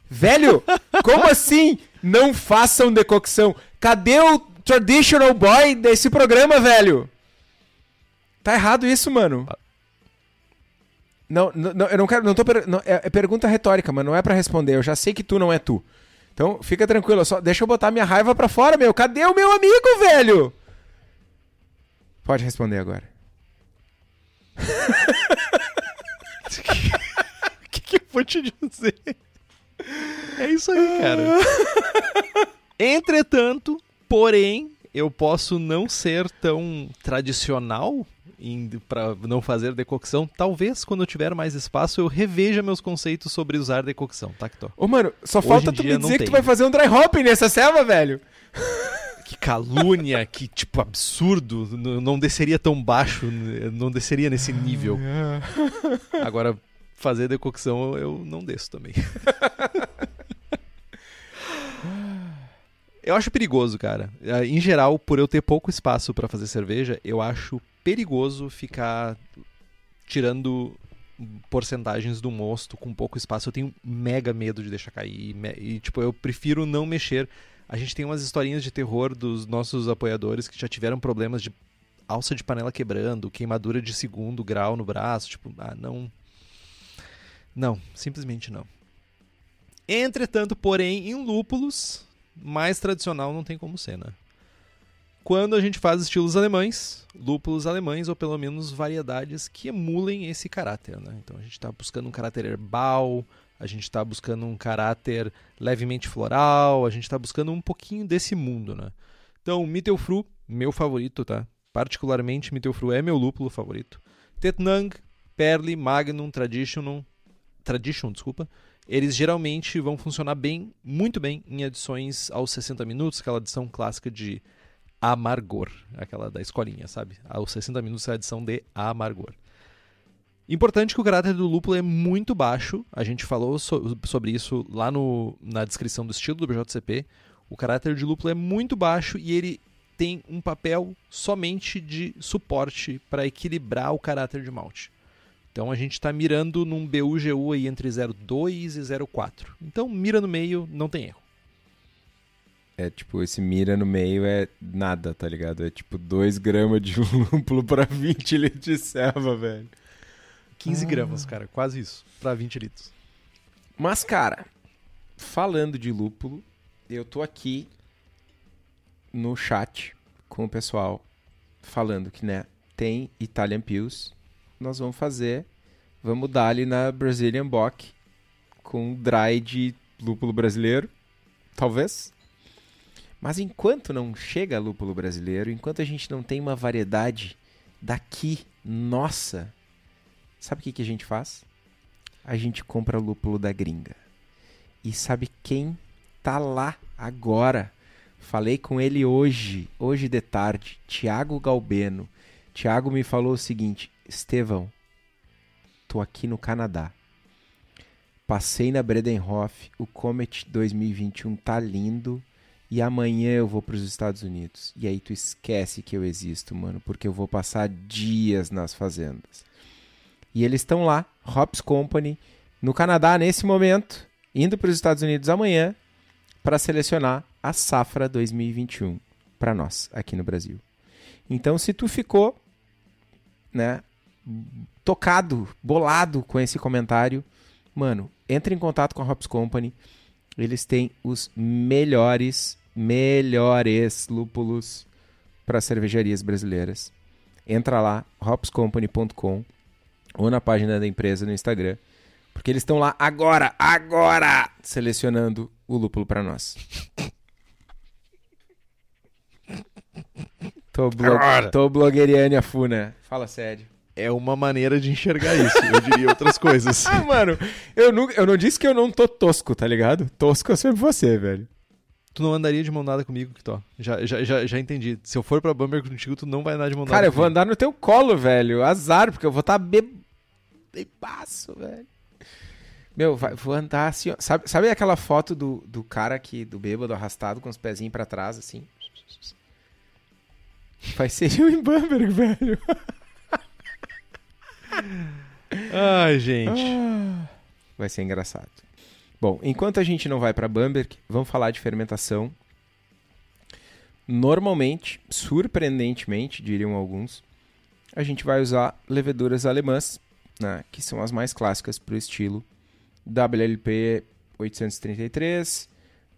Velho, como assim não façam decocção? Cadê o traditional boy desse programa, velho? Tá errado isso, mano. Não, não, eu não quero. Não tô, não, é, é, pergunta retórica, mas não é para responder. Eu já sei que tu não é tu. Então fica tranquilo, só deixa eu botar minha raiva pra fora, meu. Cadê o meu amigo, velho? Pode responder agora. O que, que eu vou te dizer? É isso aí, cara. Entretanto, porém, eu posso não ser tão tradicional para não fazer decocção, talvez quando eu tiver mais espaço eu reveja meus conceitos sobre usar decocção, tá, Kitó? Ô, mano, só Hoje falta tu me dizer que tu vai fazer um dry hopping nessa selva, velho. Que calúnia, que tipo absurdo, não desceria tão baixo, não desceria nesse nível. Agora, fazer decocção eu não desço também. Eu acho perigoso, cara. É, em geral, por eu ter pouco espaço para fazer cerveja, eu acho perigoso ficar tirando porcentagens do mosto com pouco espaço. Eu tenho mega medo de deixar cair. E, tipo, eu prefiro não mexer. A gente tem umas historinhas de terror dos nossos apoiadores que já tiveram problemas de alça de panela quebrando, queimadura de segundo grau no braço. Tipo, ah, não. Não, simplesmente não. Entretanto, porém, em lúpulos, mais tradicional não tem como ser, né? Quando a gente faz estilos alemães, lúpulos alemães, ou pelo menos variedades que emulem esse caráter, né? Então a gente está buscando um caráter herbal, a gente está buscando um caráter levemente floral, a gente está buscando um pouquinho desse mundo, né? Então, Mittelfru, meu favorito, tá? Particularmente, Mittelfru é meu lúpulo favorito. Tetnang, Perle, Magnum, Tradition, Tradition, desculpa, eles geralmente vão funcionar bem, muito bem, em adições aos 60 minutos, aquela adição clássica de amargor, aquela da escolinha, sabe? Aos 60 minutos é a adição de amargor. Importante que o caráter do lúpulo é muito baixo, a gente falou so sobre isso lá no, na descrição do estilo do BJCP. O caráter de lúpulo é muito baixo e ele tem um papel somente de suporte para equilibrar o caráter de malte. Então a gente está mirando num BUGU aí entre 0,2 e 0,4. Então mira no meio, não tem erro. É tipo, esse mira no meio é nada, tá ligado? É tipo 2 gramas de lúpulo para 20 litros de serva, velho. 15 ah. gramas, cara, quase isso, para 20 litros. Mas, cara, falando de lúpulo, eu tô aqui no chat com o pessoal falando que, né, tem Italian Pills nós vamos fazer, vamos dar ali na Brazilian Bock com dry de lúpulo brasileiro, talvez. Mas enquanto não chega lúpulo brasileiro, enquanto a gente não tem uma variedade daqui, nossa, sabe o que, que a gente faz? A gente compra lúpulo da gringa. E sabe quem tá lá agora? Falei com ele hoje, hoje de tarde, Tiago Galbeno. Tiago me falou o seguinte: Estevão, tô aqui no Canadá. Passei na Bredenhof, o Comet 2021 tá lindo e amanhã eu vou para os Estados Unidos. E aí tu esquece que eu existo, mano, porque eu vou passar dias nas fazendas. E eles estão lá, Hops Company, no Canadá nesse momento, indo para os Estados Unidos amanhã para selecionar a safra 2021 para nós aqui no Brasil. Então, se tu ficou, né, tocado, bolado com esse comentário, mano, entre em contato com a Hops Company. Eles têm os melhores, melhores lúpulos para cervejarias brasileiras. Entra lá, hopscompany.com ou na página da empresa no Instagram, porque eles estão lá agora, agora, selecionando o lúpulo para nós. Tô, blo tô blogueiriane a funa. Fala sério é uma maneira de enxergar isso. Eu diria outras coisas. ah, mano, eu não, eu não disse que eu não tô tosco, tá ligado? Tosco é sempre você, velho. Tu não andaria de mão dada comigo, Kitó. Já, já, já, já entendi. Se eu for pra Bumber contigo, tu não vai andar de mão dada Cara, eu vou andar no teu colo, velho. Azar, porque eu vou estar tá be... bebaço, velho. Meu, vai, vou andar assim, ó. Sabe, sabe aquela foto do, do cara que, do bêbado arrastado com os pezinhos para trás, assim? Vai ser eu em Bamberg, velho. Ai, gente. vai ser engraçado. Bom, enquanto a gente não vai para Bamberg, vamos falar de fermentação. Normalmente, surpreendentemente, diriam alguns, a gente vai usar leveduras alemãs, né, que são as mais clássicas para o estilo WLP 833,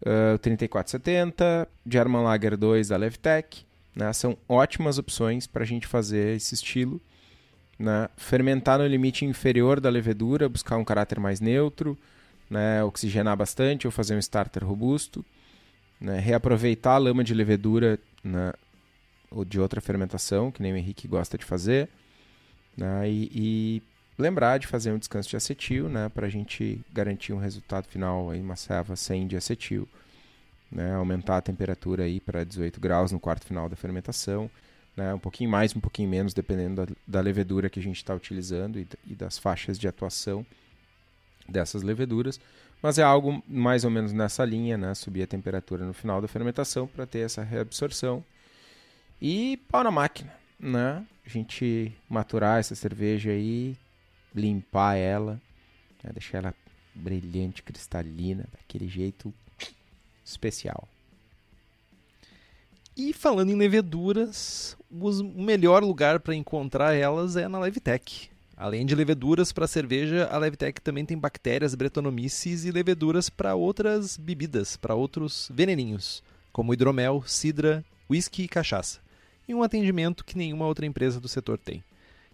uh, 3470, German Lager 2 da Levtech. Né, são ótimas opções para a gente fazer esse estilo né? Fermentar no limite inferior da levedura, buscar um caráter mais neutro, né? oxigenar bastante ou fazer um starter robusto, né? reaproveitar a lama de levedura né? ou de outra fermentação, que nem o Henrique gosta de fazer, né? e, e lembrar de fazer um descanso de acetil, né, para a gente garantir um resultado final aí uma serva sem de acetil, aumentar a temperatura para 18 graus no quarto final da fermentação né? um pouquinho mais, um pouquinho menos, dependendo da, da levedura que a gente está utilizando e, e, das faixas de atuação dessas leveduras, Mas é algo mais ou menos nessa linha, né? Subir a temperatura no final da fermentação para ter essa reabsorção. E pau na máquina, né? A gente maturar essa cerveja aí, limpar ela, né? deixar ela brilhante, cristalina, daquele jeito especial. E falando em leveduras, o melhor lugar para encontrar elas é na Levtech. Além de leveduras para cerveja, a Levtech também tem bactérias, bretonomices e leveduras para outras bebidas, para outros veneninhos, como hidromel, cidra, whisky e cachaça. E um atendimento que nenhuma outra empresa do setor tem.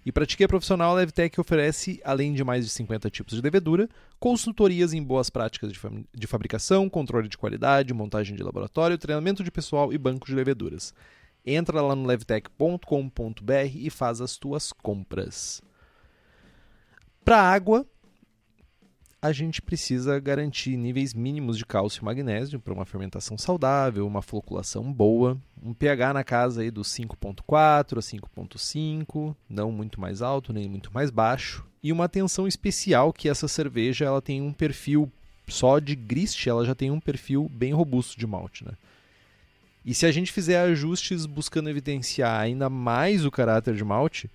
E para ti que é profissional, a Levtech oferece, além de mais de 50 tipos de levedura, consultorias em boas práticas de, de fabricação, controle de qualidade, montagem de laboratório, treinamento de pessoal e banco de leveduras. Entra lá no levtech.com.br e faz as tuas compras. Para água, a gente precisa garantir níveis mínimos de cálcio e magnésio para uma fermentação saudável, uma floculação boa, um pH na casa aí dos 5.4 a 5.5, não muito mais alto nem muito mais baixo, e uma atenção especial que essa cerveja ela tem um perfil só de grist, ela já tem um perfil bem robusto de malte, né? E se a gente fizer ajustes buscando evidenciar ainda mais o caráter de malte,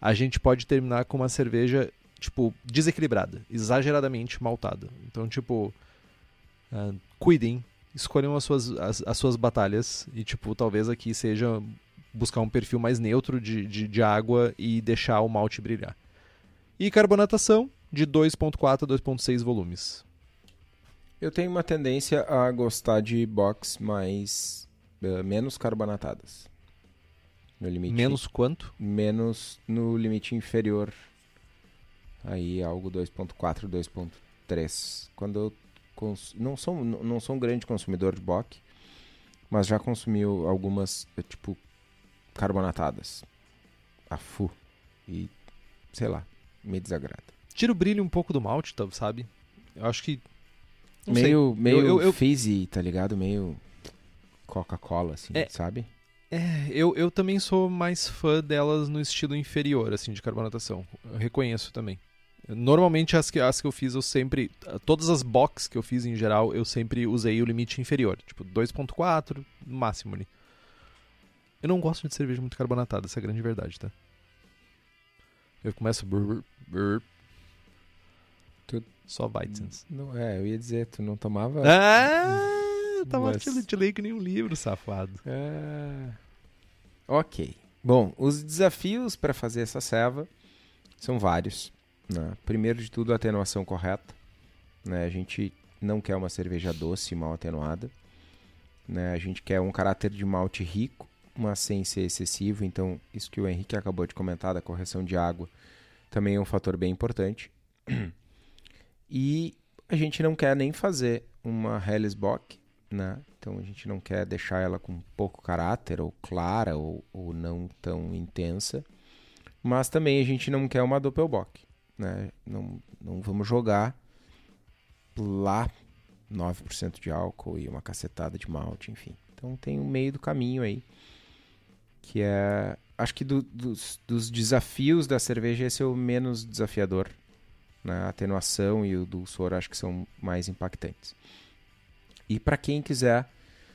a gente pode terminar com uma cerveja tipo desequilibrada, exageradamente maltada. Então, tipo, ah, cuidem, escolham as suas, as, as suas batalhas e tipo talvez aqui seja buscar um perfil mais neutro de, de, de água e deixar o malte brilhar. E carbonatação de 2.4 a 2.6 volumes. Eu tenho uma tendência a gostar de box mais eh, menos carbonatadas. No limite Menos quanto? menos no limite inferior. Aí algo 2.4, 2.3. Quando eu cons... não sou não sou um grande consumidor de bock, mas já consumi algumas eh, tipo carbonatadas. A fu e sei lá, me desagrada. Tira o brilho um pouco do malte, tá, sabe? Eu acho que. não sei. meio meio eu- eu- fizzy, tá ligado? Meio Coca-Cola assim, É. sabe? É, eu, eu também sou mais fã delas no estilo inferior, assim, de carbonatação. Eu reconheço também. Normalmente as que, as que eu fiz, eu sempre. Todas as box que eu fiz em geral, eu sempre usei o limite inferior. Tipo, 2.4 no máximo ali. Eu não gosto de cerveja muito carbonatada, essa é a grande verdade, tá? Eu começo. brr, brr. Tu- Só Weizens. Não, é, eu ia dizer, tu não tomava Ah! Tava Mas- te, te leio que nem um livro, safado. Ah, ok. Bom, os desafios para fazer essa ceva são vários. Né? Primeiro de tudo, a atenuação correta. né? A gente não quer uma cerveja doce mal atenuada. né? A gente quer um caráter de malte rico, mas sem ser excessivo. Então, isso que o Henrique acabou de comentar da correção de água também é um fator bem importante. E a gente não quer nem fazer uma Hellesbock, né? Então a gente não quer deixar ela com pouco caráter, ou clara, ou, ou não tão intensa. Mas também a gente não quer uma Doppelbock, né? Não, não vamos jogar lá 9% de álcool e uma cacetada de malte, enfim. Então tem um meio do caminho aí, que é... Acho que do- dos, dos desafios da cerveja esse é o menos desafiador. Né? A atenuação e o dulçor acho que são mais impactantes. E para quem quiser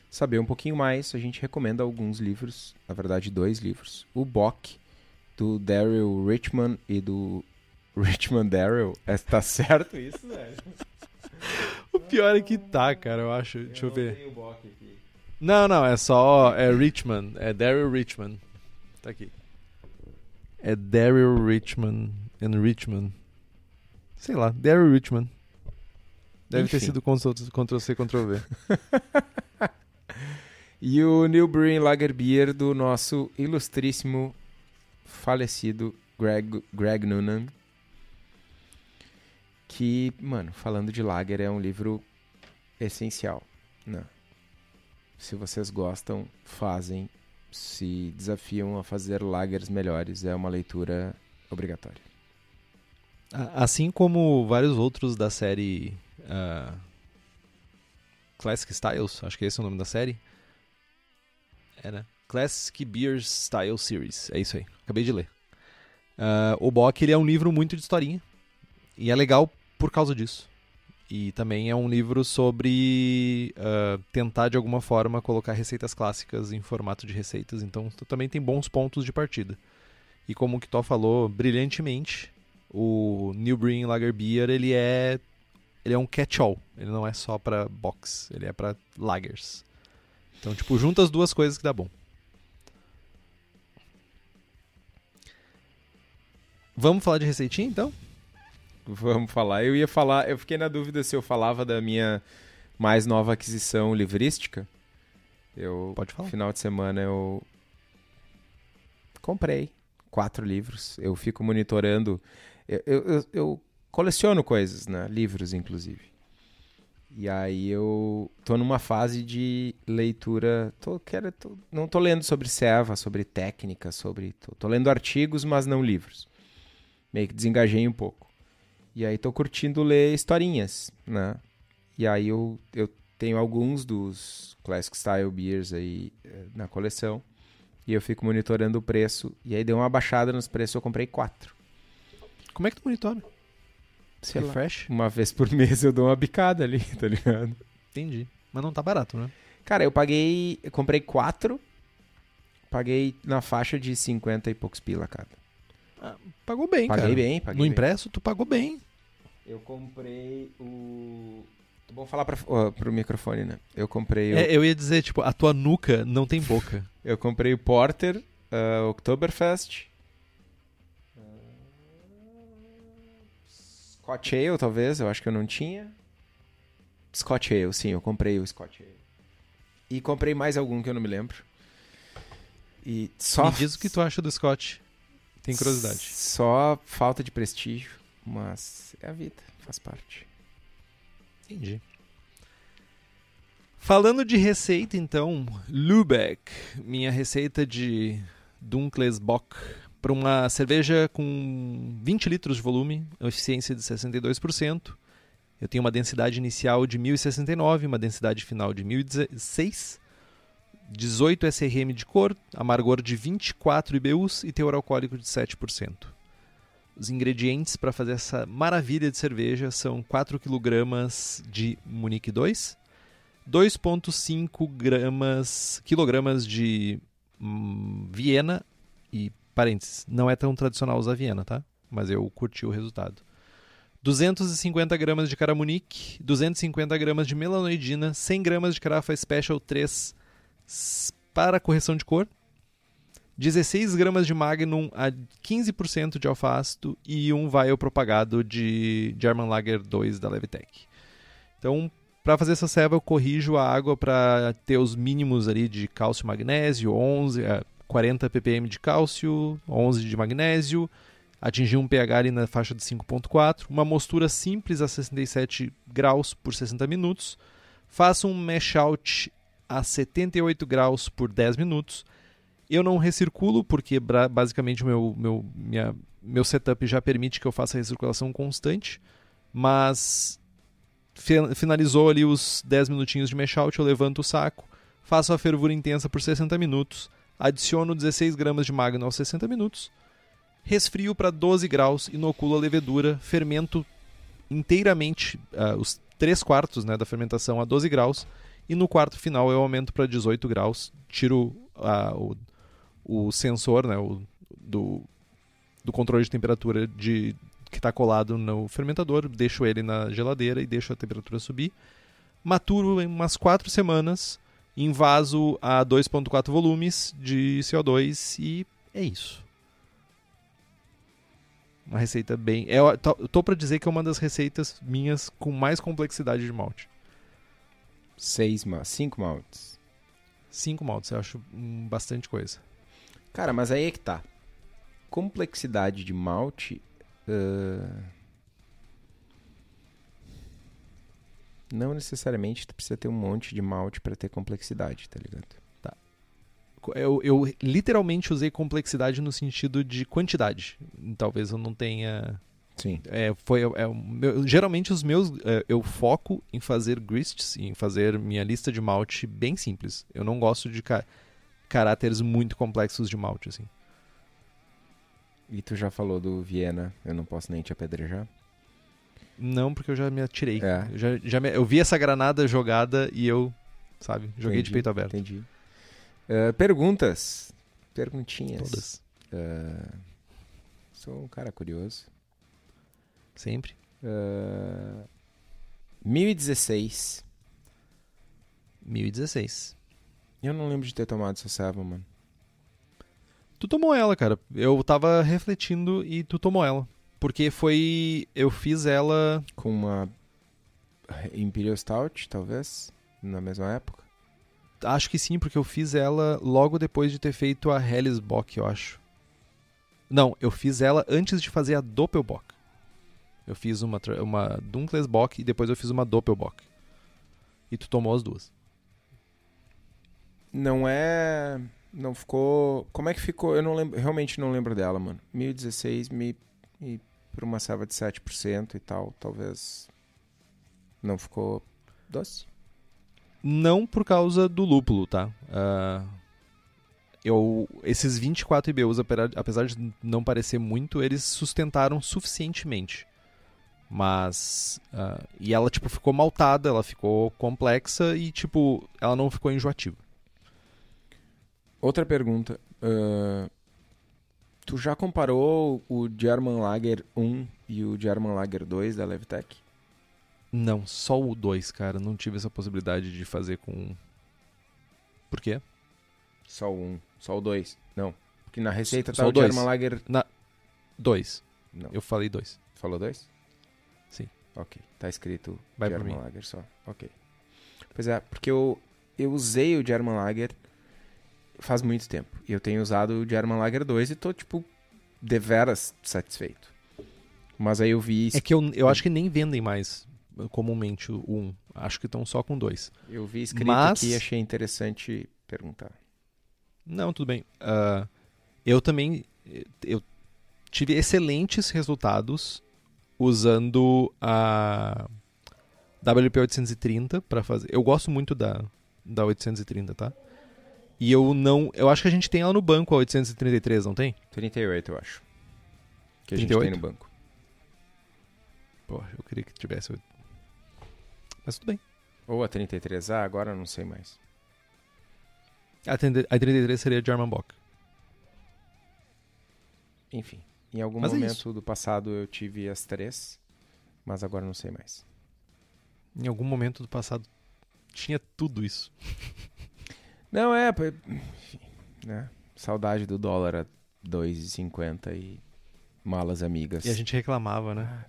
saber um pouquinho mais, a gente recomenda alguns livros, na verdade dois livros. O Bock, do Daryl Richman e do Richman Daryl. É, tá certo isso, velho? O pior é que tá, cara, eu acho. Deixa eu ver. Não, não, é só. É Richmond. É Daryl Richmond. Tá aqui. É Daryl Richmond and Richmond. Sei lá, Daryl Richmond. Deve ter Enfim. sido Ctrl C, Ctrl V. E o New Brewing Lager Beer do nosso ilustríssimo falecido Greg, Greg Noonan. Que, mano, falando de lager, é um livro essencial. Né? Se vocês gostam, fazem. Se desafiam a fazer lagers melhores, é uma leitura obrigatória. Assim como vários outros da série ah, Classic Styles, acho que esse é o nome da série. É, né? Classic Beer Style Series, é isso aí, acabei de ler. Ah, o Bock ele é um livro muito de historinha e é legal por causa disso. E também é um livro sobre uh, tentar, de alguma forma, colocar receitas clássicas em formato de receitas. Então, também tem bons pontos de partida. E como o Kitó falou brilhantemente, o New Brewing Lager Beer, ele é, ele é um catch-all. Ele não é só para box, ele é para lagers. Então, tipo, junta as duas coisas que dá bom. Vamos falar de receitinha, então? Vamos falar. Eu ia falar, eu fiquei na dúvida se eu falava da minha mais nova aquisição livrística. Eu, Pode falar. No final de semana eu comprei quatro livros. Eu fico monitorando. Eu, eu, eu coleciono coisas, né? Livros, inclusive. E aí eu tô numa fase de leitura. Tô, quero, tô, não tô lendo sobre serva, sobre técnica, sobre. Tô, tô lendo artigos, mas não livros. Meio que desengajei um pouco. E aí tô curtindo ler historinhas, né? E aí eu, eu tenho alguns dos Classic Style Beers aí eh, na coleção. E eu fico monitorando o preço. E aí deu uma baixada nos preços, eu comprei quatro. Como é que tu monitora? Sei lá. Refresh? Uma vez por mês eu dou uma bicada ali, tá ligado? Entendi. Mas não tá barato, né? Cara, eu paguei. Eu comprei quatro. Paguei na faixa de 50 e poucos pila cada. Pagou bem, Paguei cara. bem, paguei No bem. impresso, tu pagou bem. Eu comprei o. Bom falar pra, ó, pro microfone, né? Eu comprei o. É, eu ia dizer, tipo, a tua nuca não tem boca. Eu comprei o Porter, uh, Oktoberfest. Scotch Ale, talvez, eu acho que eu não tinha. Scotch Ale, sim, eu comprei o Scotch Ale. E comprei mais algum que eu não me lembro. E só. Me diz o que tu acha do Scott. Tem curiosidade. Só falta de prestígio, mas é a vida, faz parte. Entendi. Falando de receita, então, Lübeck, minha receita de Dunkles Bock para uma cerveja com 20 litros de volume, eficiência de 62%. Eu tenho uma densidade inicial de 1069, uma densidade final de 1016, 18 SRM de cor, amargor de 24 IBUs e teor alcoólico de 7%. Os ingredientes para fazer essa maravilha de cerveja são 4 kg de Munique 2, 2,5 gramas, quilogramas de hum, Viena e parênteses, não é tão tradicional usar Viena, tá? Mas eu curti o resultado. 250 gramas de caramunique, 250 gramas de melanoidina, 100 gramas de carafa Special 3 s- para correção de cor, 16 gramas de Magnum a 15% de alfa-ácido e um vial propagado de German Lager 2 da Levitec. Então, para fazer essa ceva, eu corrijo a água para ter os mínimos ali de cálcio e magnésio, 11, eh, 40 ppm de cálcio, 11 de magnésio, atingir um pH ali na faixa de 5.4, uma mostura simples a 67 graus por 60 minutos, faça um mash out a 78 graus por 10 minutos. Eu não recirculo porque basicamente o meu, meu, minha, meu setup já permite que eu faça recirculação constante, mas fi- finalizou ali os 10 minutinhos de mash out, eu levanto o saco, faço a fervura intensa por 60 minutos, adiciono 16 gramas de magno aos 60 minutos, resfrio para 12 graus, inoculo a levedura, fermento inteiramente ah, os 3 quartos né, da fermentação a 12 graus, e no quarto final eu aumento para 18 graus, tiro ah, o, o sensor né, o, do, do controle de temperatura de, que está colado no fermentador, deixo ele na geladeira e deixo a temperatura subir. Maturo em umas 4 semanas, invaso a 2.4 volumes de CO2 e é isso. Uma receita bem. É, eu tô para dizer que é uma das receitas minhas com mais complexidade de malte. Seis cinco maltes. Cinco maltes, eu acho hum, bastante coisa. Cara, mas aí é que tá. Complexidade de malte. ãh, Não necessariamente tu precisa ter um monte de malte pra ter complexidade, tá ligado? Eu, eu literalmente usei complexidade no sentido de quantidade. Talvez eu não tenha. Sim. É, foi, é, geralmente os meus. é, eu foco em fazer grists, em fazer minha lista de malte bem simples. Eu não gosto de ca- caráteres muito complexos de malte, assim. E tu já falou do Viena, eu não posso nem te apedrejar. Não, porque eu já me atirei. É. Eu, já, já me- eu vi essa granada jogada e eu, sabe, joguei de Entendi, peito aberto. Entendi. Ah, perguntas. Perguntinhas. Todas. Ah, sou um cara curioso. Sempre. Ah, 1016. 1016. Eu não lembro de ter tomado essa serva, mano. Tu tomou ela, cara. Eu tava refletindo e tu tomou ela. Porque foi. Eu fiz ela. Com uma Imperial Stout, talvez, na mesma época. Acho que sim, porque eu fiz ela logo depois de ter feito a Hellesbock, eu acho. Não, eu fiz ela antes de fazer a Doppelbock. Eu fiz uma, uma Dunklesbock e depois eu fiz uma Doppelbock. E tu tomou as duas. Não é. Não ficou. Como é que ficou? Eu não lembro, realmente não lembro dela, mano. 1016 me, e por uma serva de 7% e tal, talvez. Não ficou doce? Não por causa do lúpulo, tá? Ah, eu, esses 24 IBUs, apesar de não parecer muito, eles sustentaram suficientemente. Mas. ah, e ela, tipo, ficou maltada, ela ficou complexa e, tipo, ela não ficou enjoativa. Outra pergunta. ah, tu já comparou o German Lager 1 e o German Lager 2 da Levtech? Não, só o 2, cara. Não tive essa possibilidade de fazer com. um. Por quê? Só o 1. Só o 2. Não. Porque na receita Só tá o o dois. German Lager. 2. Não. Eu falei 2. Falou 2? Ok. Tá escrito Vai German. Lager só. Ok. Pois é, porque eu, eu usei o German Lager faz muito tempo. E eu tenho usado o German Lager 2 e tô, tipo, deveras satisfeito. Mas aí eu vi, É que eu, eu acho que nem vendem mais uh, comumente o 1. Acho que estão só com dois. eu vi escrito Mas- aqui e achei interessante perguntar. Não, tudo bem. Ah, eu também eh, eu tive excelentes resultados usando a WP 830 para fazer. Eu gosto muito da da 830, tá? E eu não, eu acho que a gente tem ela no banco a 833, não tem? 38, eu acho. Que a 38? gente tem no banco. Pô, eu queria que tivesse. Mas tudo bem. Ou a 33A, agora eu não sei mais. A 30 a 33 seria German Bock. Enfim, em algum Mas é momento isso. do passado eu tive as três, mas agora não sei mais. Em algum momento do passado tinha tudo isso. Não, é. né? Saudade do dólar a 2,50 e malas amigas. E a gente reclamava, né?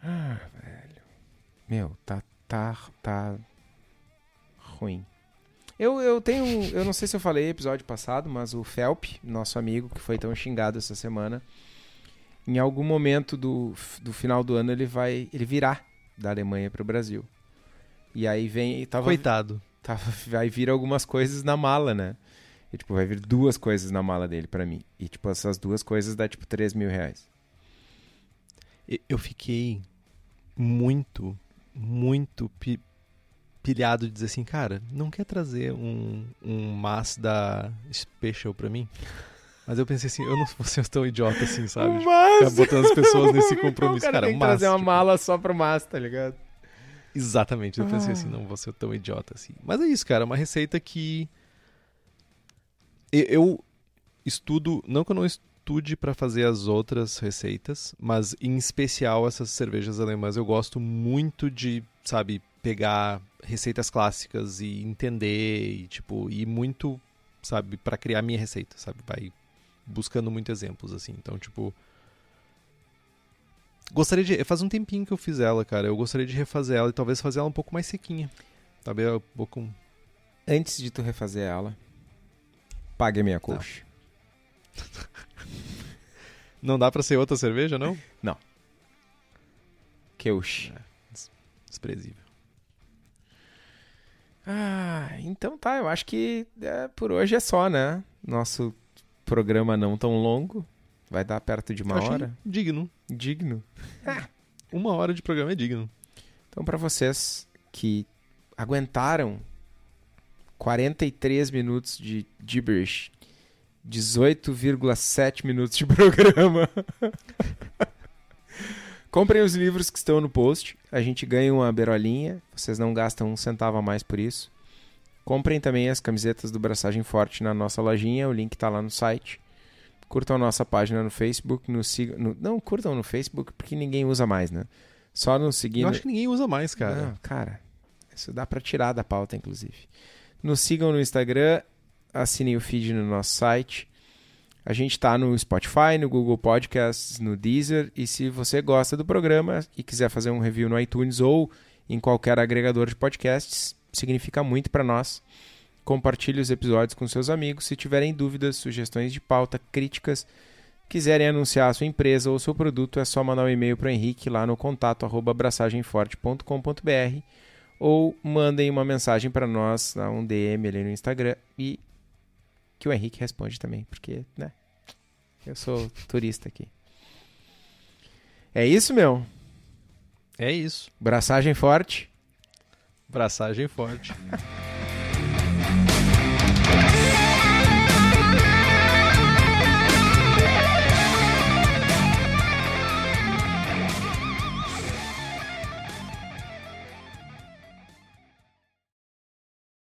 Ah, velho. Meu, tá, tá, tá ruim. Eu, eu tenho. Eu não sei se eu falei episódio passado, mas o Felp, nosso amigo que foi tão xingado essa semana, em algum momento do, do final do ano ele vai. Ele virá da Alemanha pro Brasil. E aí vem. Tava, Coitado. tava, vai vir algumas coisas na mala, né? E, tipo, vai vir duas coisas na mala dele pra mim. E, tipo, essas duas coisas dá, tipo, 3 mil reais. E- Eu fiquei muito, muito pilhado de dizer assim, cara, não quer trazer um, um Mazda Special pra mim? Mas eu pensei assim, eu não vou ser tão idiota assim, sabe? Tipo, Mas... Botando as pessoas nesse compromisso. cara, Cara, tem um que trazer Mazda, uma tipo, mala só pro Mas, tá ligado? Exatamente, eu pensei assim, Ah. não vou ser tão idiota assim. Mas é isso, cara, uma receita que eu estudo, não que eu não estude pra fazer as outras receitas, mas em especial essas cervejas alemãs eu gosto muito de, sabe, pegar receitas clássicas e entender e tipo, ir muito, sabe, pra criar minha receita, sabe? Vai buscando muitos exemplos assim. Então, tipo, Gostaria de. Faz um tempinho que eu fiz ela, cara. Eu gostaria de refazer ela e talvez fazer ela um pouco mais sequinha. Talvez um pouco. Antes de tu refazer ela, pague a minha coxa. Não dá pra ser outra cerveja, não? Keush. Desprezível. Ah, então tá, eu acho que é, por hoje é só, né? Nosso programa não tão longo. Vai dar perto de uma hora. Digno. Digno. Uma hora de programa é digno. Então, pra vocês que aguentaram 43 minutos de gibberish, 18,7 minutos de programa. Comprem os livros que estão no post. A gente ganha uma berolinha. Vocês não gastam um centavo a mais por isso. Comprem também as camisetas do Braçagem Forte na nossa lojinha. O link está lá no site. Curtam a nossa página no Facebook. Sigam, no, não, curtam no Facebook porque ninguém usa mais, né? Só nos seguindo. Eu acho que ninguém usa mais, cara. Não, cara, isso dá pra tirar da pauta, inclusive. Nos sigam no Instagram, assinem o feed no nosso site. A gente tá no Spotify, no Google Podcasts, no Deezer. E se você gosta do programa e quiser fazer um review no iTunes ou em qualquer agregador de podcasts, significa muito para nós. Compartilhe os episódios com seus amigos. Se tiverem dúvidas, sugestões de pauta, críticas, quiserem anunciar a sua empresa ou seu produto, é só mandar um e-mail para o Henrique lá no contato abraçagemforte.com.br ou mandem uma mensagem para nós, um DM ali no Instagram e que o Henrique responde também, porque, né? Eu sou turista aqui. É isso, meu. É isso. Braçagem forte. Braçagem forte.